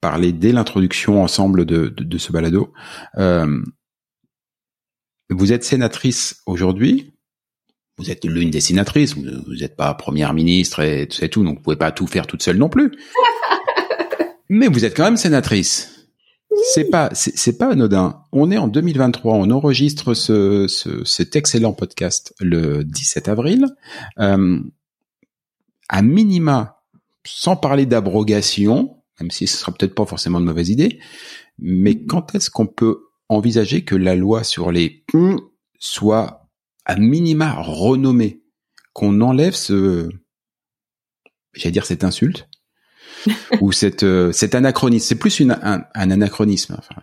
parlé dès l'introduction ensemble de, de, ce balado. Euh, vous êtes sénatrice aujourd'hui, vous êtes l'une des sénatrices, vous n'êtes pas première ministre et tout ça et tout, donc vous pouvez pas tout faire toute seule non plus. [laughs] Mais vous êtes quand même sénatrice. C'est pas, c'est pas anodin. On est en 2023, on enregistre ce, ce cet excellent podcast le 17 avril. Euh, à minima, sans parler d'abrogation, même si ce sera peut-être pas forcément une mauvaise idée, mais quand est-ce qu'on peut envisager que la loi sur les soit à minima renommé, qu'on enlève ce, j'allais dire cette insulte, ou cette, euh, cet anachronisme. C'est plus une, un, anachronisme. Enfin,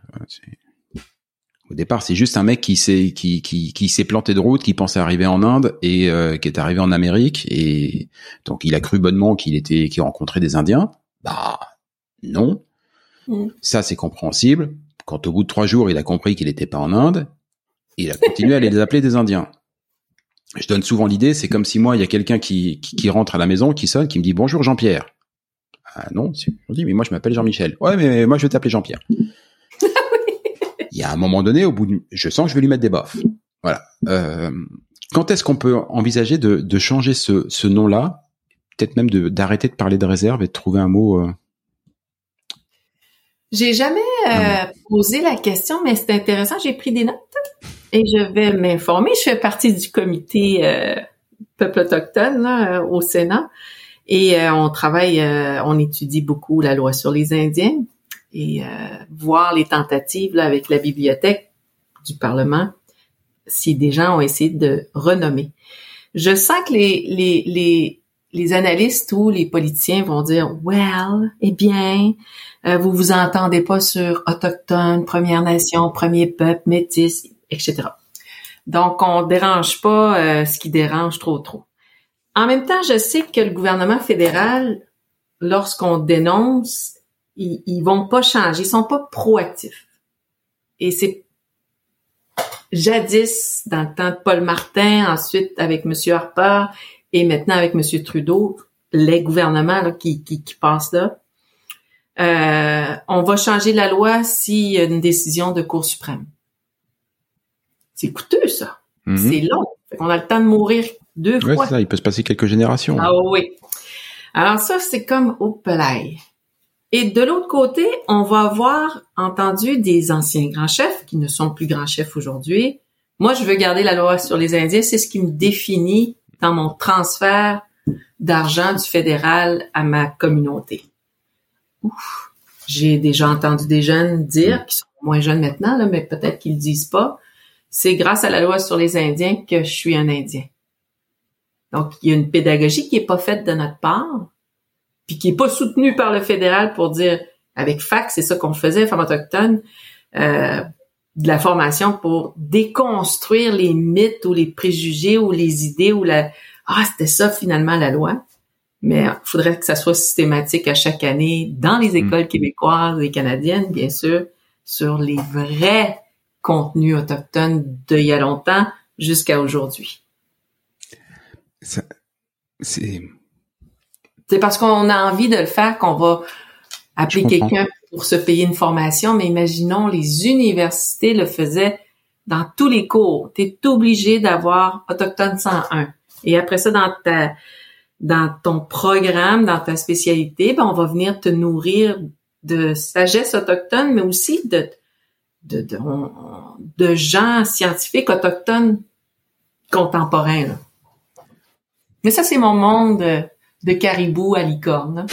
au départ, c'est juste un mec qui s'est qui, qui, qui s'est planté de route, qui pensait arriver en Inde et euh, qui est arrivé en Amérique et donc il a cru bonnement qu'il était qu'il rencontrait des Indiens. Bah non. Mm. Ça c'est compréhensible. Quand au bout de trois jours il a compris qu'il n'était pas en Inde, il a continué à les appeler des Indiens je donne souvent l'idée, c'est comme si moi, il y a quelqu'un qui, qui, rentre à la maison, qui sonne, qui me dit bonjour Jean-Pierre. Ah non, je dis mais moi je m'appelle Jean-Michel. Ouais, mais moi je vais t'appeler Jean-Pierre. [laughs] il y a un moment donné, au bout de, je sens que je vais lui mettre des baffes. Voilà. Euh, quand est-ce qu'on peut envisager de, de changer ce, ce nom-là? Peut-être même d'arrêter de, parler de réserve et de trouver un mot euh, J'ai jamais euh, posé la question, mais c'est intéressant. J'ai pris des notes et je vais m'informer. Je fais partie du comité peuple autochtone là, au Sénat et on travaille, on étudie beaucoup la loi sur les Indiens et voir les tentatives là, avec la bibliothèque du Parlement si des gens ont essayé de renommer. Je sens que les, les, les, les analystes ou les politiciens vont dire, well, eh bien, euh, vous vous entendez pas sur autochtone, Première Nation, premier peuple, métis, etc. Donc, on dérange pas euh, ce qui dérange trop trop. En même temps, je sais que le gouvernement fédéral, lorsqu'on dénonce, ils, ils vont pas changer, ils sont pas proactifs. Et c'est jadis, dans le temps de Paul Martin, ensuite avec M. Harper et maintenant avec M. Trudeau, les gouvernements qui, qui, qui passent là, euh, on va changer la loi s'il y a une décision de Cour suprême. C'est coûteux, ça. Mhm. C'est long. On a le temps de mourir deux ouais, fois. Ça, il peut se passer quelques générations. Ah oui. Alors ça, c'est comme au pelay. Et de l'autre côté, on va avoir entendu des anciens grands chefs qui ne sont plus grands chefs aujourd'hui. Moi, je veux garder la loi sur les Indiens. C'est ce qui me définit dans mon transfert d'argent du fédéral à ma communauté. J'ai déjà entendu des jeunes dire, qui sont moins jeunes maintenant, là, mais peut-être qu'ils le disent pas, c'est grâce à la loi sur les Indiens que je suis un Indien. Donc, il y a une pédagogie qui est pas faite de notre part, puis qui est pas soutenu par le fédéral pour dire avec fac, c'est ça qu'on faisait, femmes autochtones, euh, de la formation pour déconstruire les mythes ou les préjugés ou les idées ou la ah c'était ça finalement la loi. Mais il faudrait que ça soit systématique à chaque année dans les écoles mm. québécoises et canadiennes, bien sûr, sur les vrais contenus autochtones d'il y a longtemps jusqu'à aujourd'hui. C'est c'est parce qu'on a envie de le faire qu'on va appeler quelqu'un pour se payer une formation, mais imaginons les universités le faisaient dans tous les cours. Tu es obligé d'avoir Autochtone 101. Et après ça, dans ta dans ton programme, dans ta spécialité, ben, on va venir te nourrir de sagesse autochtone, mais aussi de, de, de, de gens scientifiques autochtones contemporains. Mais ça, c'est mon monde de caribou à licorne.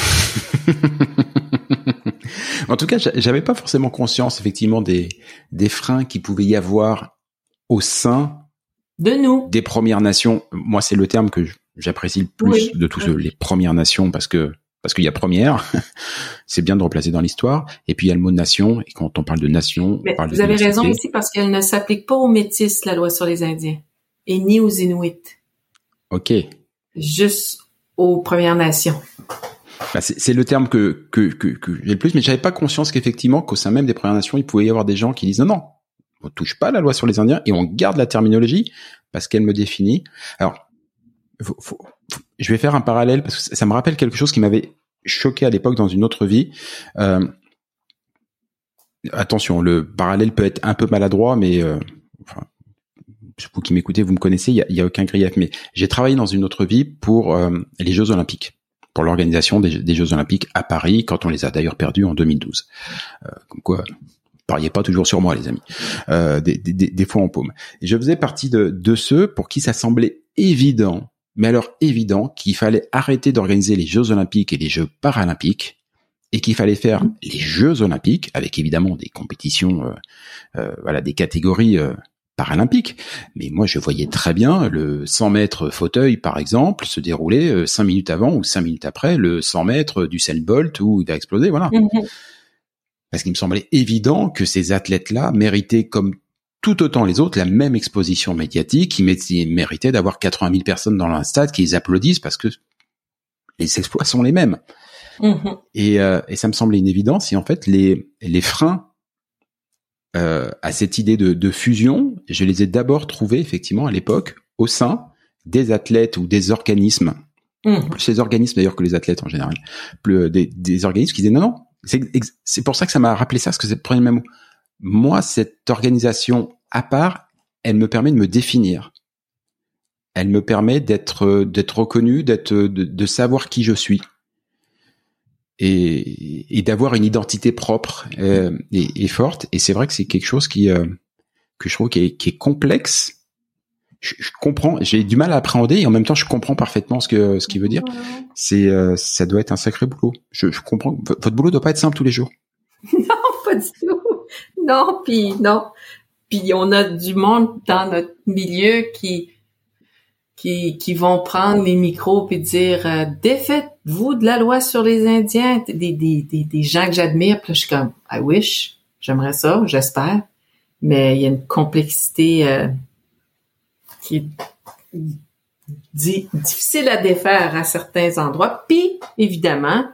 [laughs] en tout cas, j'avais pas forcément conscience effectivement des des freins qui pouvaient y avoir au sein de nous des Premières Nations. Moi, c'est le terme que j'apprécie le plus de tous les Premières Nations parce que parce qu'il y a première, [laughs] c'est bien de replacer dans l'histoire. Et puis il y a le mot nation. Et quand on parle de nation, on parle vous avez raison ici parce qu'elle ne s'applique pas aux métis, la loi sur les Indiens, et ni aux Inuits. Ok. Juste aux Premières Nations. Bah, c'est le terme que, que, que, que j'ai le plus, mais j'avais pas conscience qu'effectivement, qu'au sein même des Premières Nations, il pouvait y avoir des gens qui disent non, non, on touche pas la loi sur les Indiens et on garde la terminologie parce qu'elle me définit. Alors, je vais faire un parallèle parce que ça me rappelle quelque chose qui m'avait choqué à l'époque dans une autre vie. Euh, attention, le parallèle peut être un peu maladroit, mais euh, vous qui m'écoutez, vous me connaissez, il y a, aucun grief. Mais j'ai travaillé dans une autre vie pour euh, les Jeux Olympiques, pour l'organisation des, Jeux Olympiques à Paris, quand on les a d'ailleurs perdus en 2012. Euh, comme quoi, pariez pas toujours sur moi, les amis. Euh, des, des, des, fois en paume. Je faisais partie de, de ceux pour qui ça semblait évident, mais alors évident, qu'il fallait arrêter d'organiser les Jeux Olympiques et les Jeux Paralympiques et qu'il fallait faire les Jeux Olympiques avec évidemment des compétitions, euh, euh, voilà, des catégories euh, paralympique. Mais moi, je voyais très bien le 100 mètres fauteuil, par exemple, se dérouler 5 euh, minutes avant ou 5 minutes après le 100 mètres du Bolt ou d'exploser, voilà. Mhm. Parce qu'il me semblait évident que ces athlètes-là méritaient, comme tout autant les autres, la même exposition médiatique, ils méritaient d'avoir 80 000 personnes dans un stade qui les applaudissent parce que les exploits sont les mêmes. Mhm. Et, euh, et, ça me semblait une évidence. Et en fait, les, les freins euh, à cette idée de, de, fusion, je les ai d'abord trouvés effectivement à l'époque au sein des athlètes ou des organismes, mmh. plus les organismes d'ailleurs que les athlètes en général, plus des, des organismes qui disaient non non, c'est pour ça que ça m'a rappelé ça, parce que c'est le premier mot. Moi, cette organisation à part, elle me permet de me définir. Elle me permet d'être d'être reconnu, d'être de, de savoir qui je suis. Et, et d'avoir une identité propre euh, et, et, forte. Et c'est vrai que c'est quelque chose qui euh, que je trouve qui est, qui est complexe. Je, je comprends, j'ai du mal à appréhender et en même temps je comprends parfaitement ce que ce qu'il veut dire. C'est euh, ça doit être un sacré boulot. Je, je comprends. Votre boulot doit pas être simple tous les jours. [laughs] Non, pas du tout. Non, puis non. Puis on a du monde dans notre milieu qui qui, qui vont prendre les micros et dire euh, défaites-vous de la loi sur les Indiens, des, des, des, des gens que j'admire. Puis là, je suis comme I wish, j'aimerais ça, j'espère. Mais il y a une complexité euh, qui est di- difficile à défaire à certains endroits. Puis, évidemment,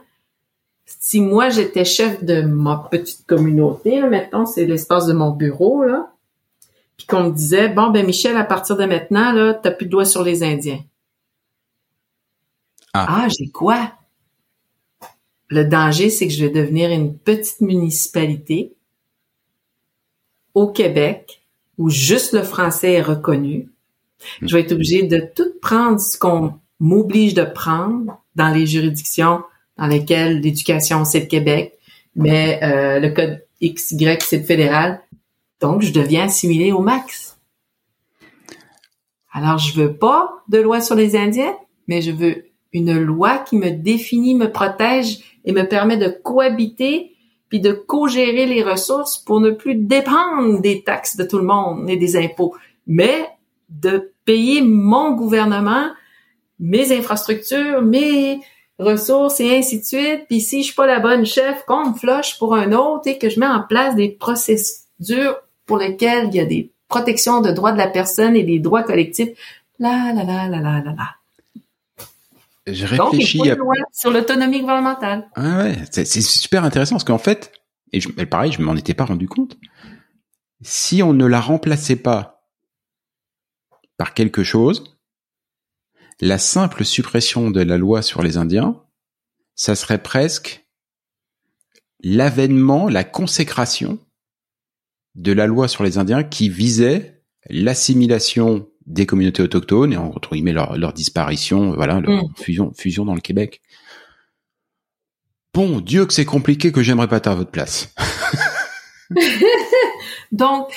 si moi j'étais chef de ma petite communauté, là, mettons, c'est l'espace de mon bureau, là, puis qu'on me disait, bon, ben Michel, à partir de maintenant, là, t'as plus de doigt sur les Indiens. Ah. Ah, j'ai quoi? Le danger, c'est que je vais devenir une petite municipalité au Québec où juste le français est reconnu. Je vais être obligée de tout prendre ce qu'on m'oblige de prendre dans les juridictions dans lesquelles l'éducation, c'est le Québec, mais euh, le code XY, c'est le fédéral. Donc, je deviens assimilée au max. Alors, je veux pas de loi sur les Indiens, mais je veux une loi qui me définit, me protège et me permet de cohabiter puis de co-gérer les ressources pour ne plus dépendre des taxes de tout le monde et des impôts, mais de payer mon gouvernement, mes infrastructures, mes ressources et ainsi de suite. Puis si je suis pas la bonne chef, qu'on me flush pour un autre et que je mets en place des procédures pour lesquelles il y a des protections de droits de la personne et des droits collectifs. La la la la la la la. Je Donc, il réfléchis une loi sur l'autonomie gouvernementale. Ah ouais, c'est super intéressant parce qu'en fait, et, je, pareil, je m'en étais pas rendu compte. Si on ne la remplaçait pas par quelque chose, la simple suppression de la loi sur les Indiens, ça serait presque l'avènement, la consécration de la loi sur les Indiens qui visait l'assimilation des communautés autochtones et entre guillemets leur, leur disparition, voilà, leur Mm. fusion, fusion dans le Québec. Bon Dieu que c'est compliqué que j'aimerais pas être à votre place. [laughs] Donc,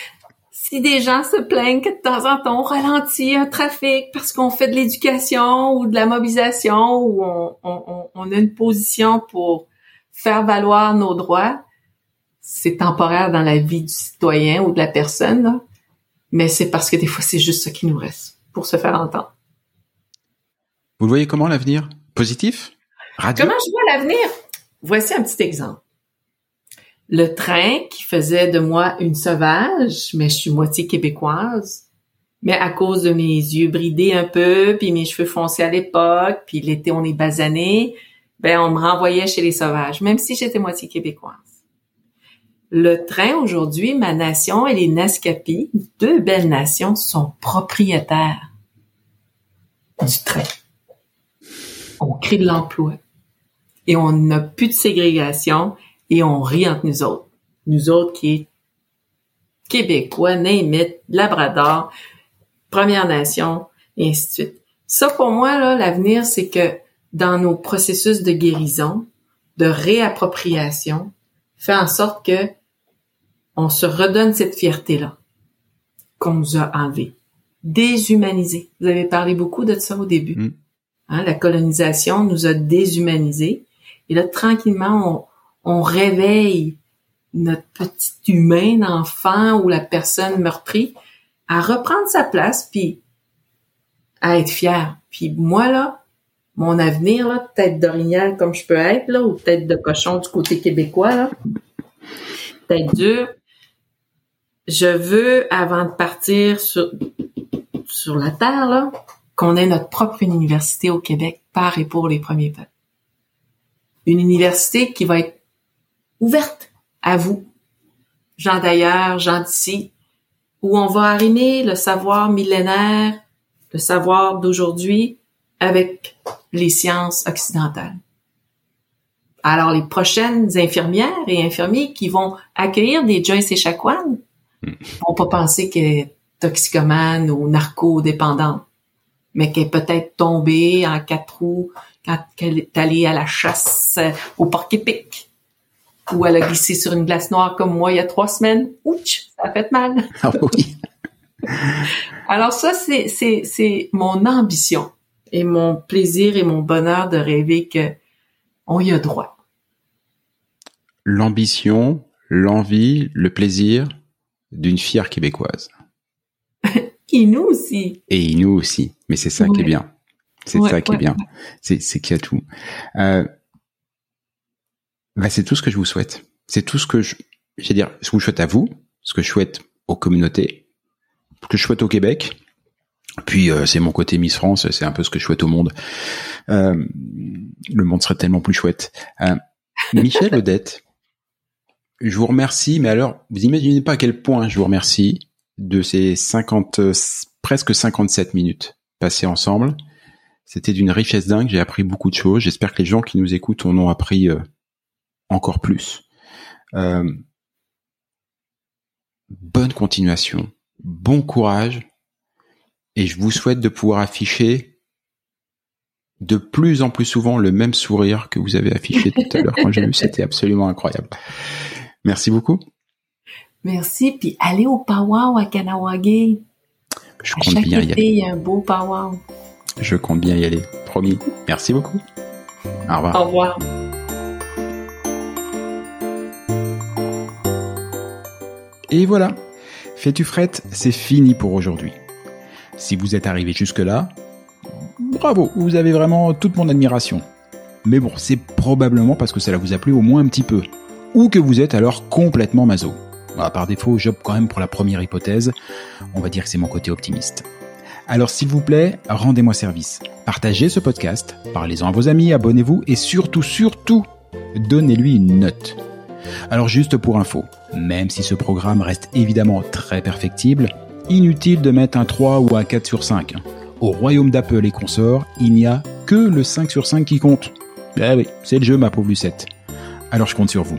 si des gens se plaignent que de temps en temps on ralentit un trafic parce qu'on fait de l'éducation ou de la mobilisation ou on, on- on- on a une position pour faire valoir nos droits, c'est temporaire dans la vie du citoyen ou de la personne, là. mais c'est parce que des fois c'est juste ce qui nous reste pour se faire entendre. Vous le voyez comment l'avenir? Positif? Radio? Comment je vois l'avenir? Voici un petit exemple. Le train qui faisait de moi une sauvage, mais je suis moitié québécoise, mais à cause de mes yeux bridés un peu, puis mes cheveux foncés à l'époque, puis l'été on est basané, ben on me renvoyait chez les sauvages, même si j'étais moitié québécoise. Le train aujourd'hui, ma nation et les Naskapi, deux belles nations, sont propriétaires du train. On crée de l'emploi et on n'a plus de ségrégation et on rit entre nous autres. Nous autres qui est Québécois, Name Labrador, Première Nation, et ainsi de suite. Ça, pour moi, là, l'avenir, c'est que dans nos processus de guérison, de réappropriation, fait en sorte que on se redonne cette fierté-là qu'on nous a enlevée. Déshumanisée. Vous avez parlé beaucoup de ça au début. Mm. Hein, la colonisation nous a déshumanisés. Et là, tranquillement, on, on réveille notre petit humain, l'enfant ou la personne meurtrie à reprendre sa place, puis à être fier. Puis moi, là, mon avenir, là, tête d'orignal comme je peux être, là, ou tête de cochon du côté québécois, là, tête dure, je veux, avant de partir sur, sur la Terre, qu'on ait notre propre université au Québec par et pour les premiers peuples. Une université qui va être ouverte à vous, gens d'ailleurs, gens d'ici, où on va arrimer le savoir millénaire, le savoir d'aujourd'hui avec les sciences occidentales. Alors, les prochaines infirmières et infirmiers qui vont accueillir des Joyce et Chacoan vont pas penser qu'elle est toxicomane ou narco-dépendante, mais qu'elle est peut-être tombée en quatre roues quand elle est allée à la chasse euh, au parc épique. Ou elle a glissé sur une glace noire comme moi il y a trois semaines. Ouch, ça a fait mal. [laughs] Ah oui. [laughs] Alors ça, c'est, c'est, c'est mon ambition et mon plaisir et mon bonheur de rêver que on y a droit. L'ambition, l'envie, le plaisir d'une fière québécoise. [laughs] Et nous aussi. Et nous aussi. Mais c'est ça qui est bien. C'est Ouais, ça qui est bien. C'est, qu'il y a tout. Euh, bah, c'est tout ce que je vous souhaite. C'est tout ce que je, je veux dire, ce que je souhaite à vous, ce que je souhaite aux communautés, ce que je souhaite au Québec. Puis euh, c'est mon côté Miss France, c'est un peu ce que je souhaite au monde. Euh, le monde serait tellement plus chouette. Michel [laughs] Odette, je vous remercie, mais alors vous imaginez pas à quel point je vous remercie de ces 50, euh, presque 57 minutes passées ensemble. C'était d'une richesse dingue. J'ai appris beaucoup de choses. J'espère que les gens qui nous écoutent en ont appris euh, encore plus. Euh, bonne continuation, bon courage, et je vous souhaite de pouvoir afficher de plus en plus souvent le même sourire que vous avez affiché tout à l'heure quand j'ai vu. [laughs] C'était absolument incroyable. Merci beaucoup. Merci. Puis allez au powwow à Kanawagé. Je À compte chaque bien y aller. il y a un beau powwow. Je compte bien y aller. Promis. Merci beaucoup. Au revoir. Au revoir. Et voilà, Fais-tu frette, c'est fini pour aujourd'hui. Si vous êtes arrivé jusque-là, bravo, vous avez vraiment toute mon admiration. Mais bon, c'est probablement parce que cela vous a plu au moins un petit peu. Ou que vous êtes alors complètement maso. Bah, par défaut, j'opte quand même pour la première hypothèse. On va dire que c'est mon côté optimiste. Alors s'il vous plaît, rendez-moi service. Partagez ce podcast, parlez-en à vos amis, abonnez-vous et surtout, surtout, donnez-lui une note. Alors juste pour info, même si ce programme reste évidemment très perfectible, inutile de mettre un 3 ou un 4 sur 5. Au royaume d'Apple et consorts, il n'y a que le 5 sur 5 qui compte. Eh oui, c'est le jeu ma pauvre Lucette. Alors je compte sur vous.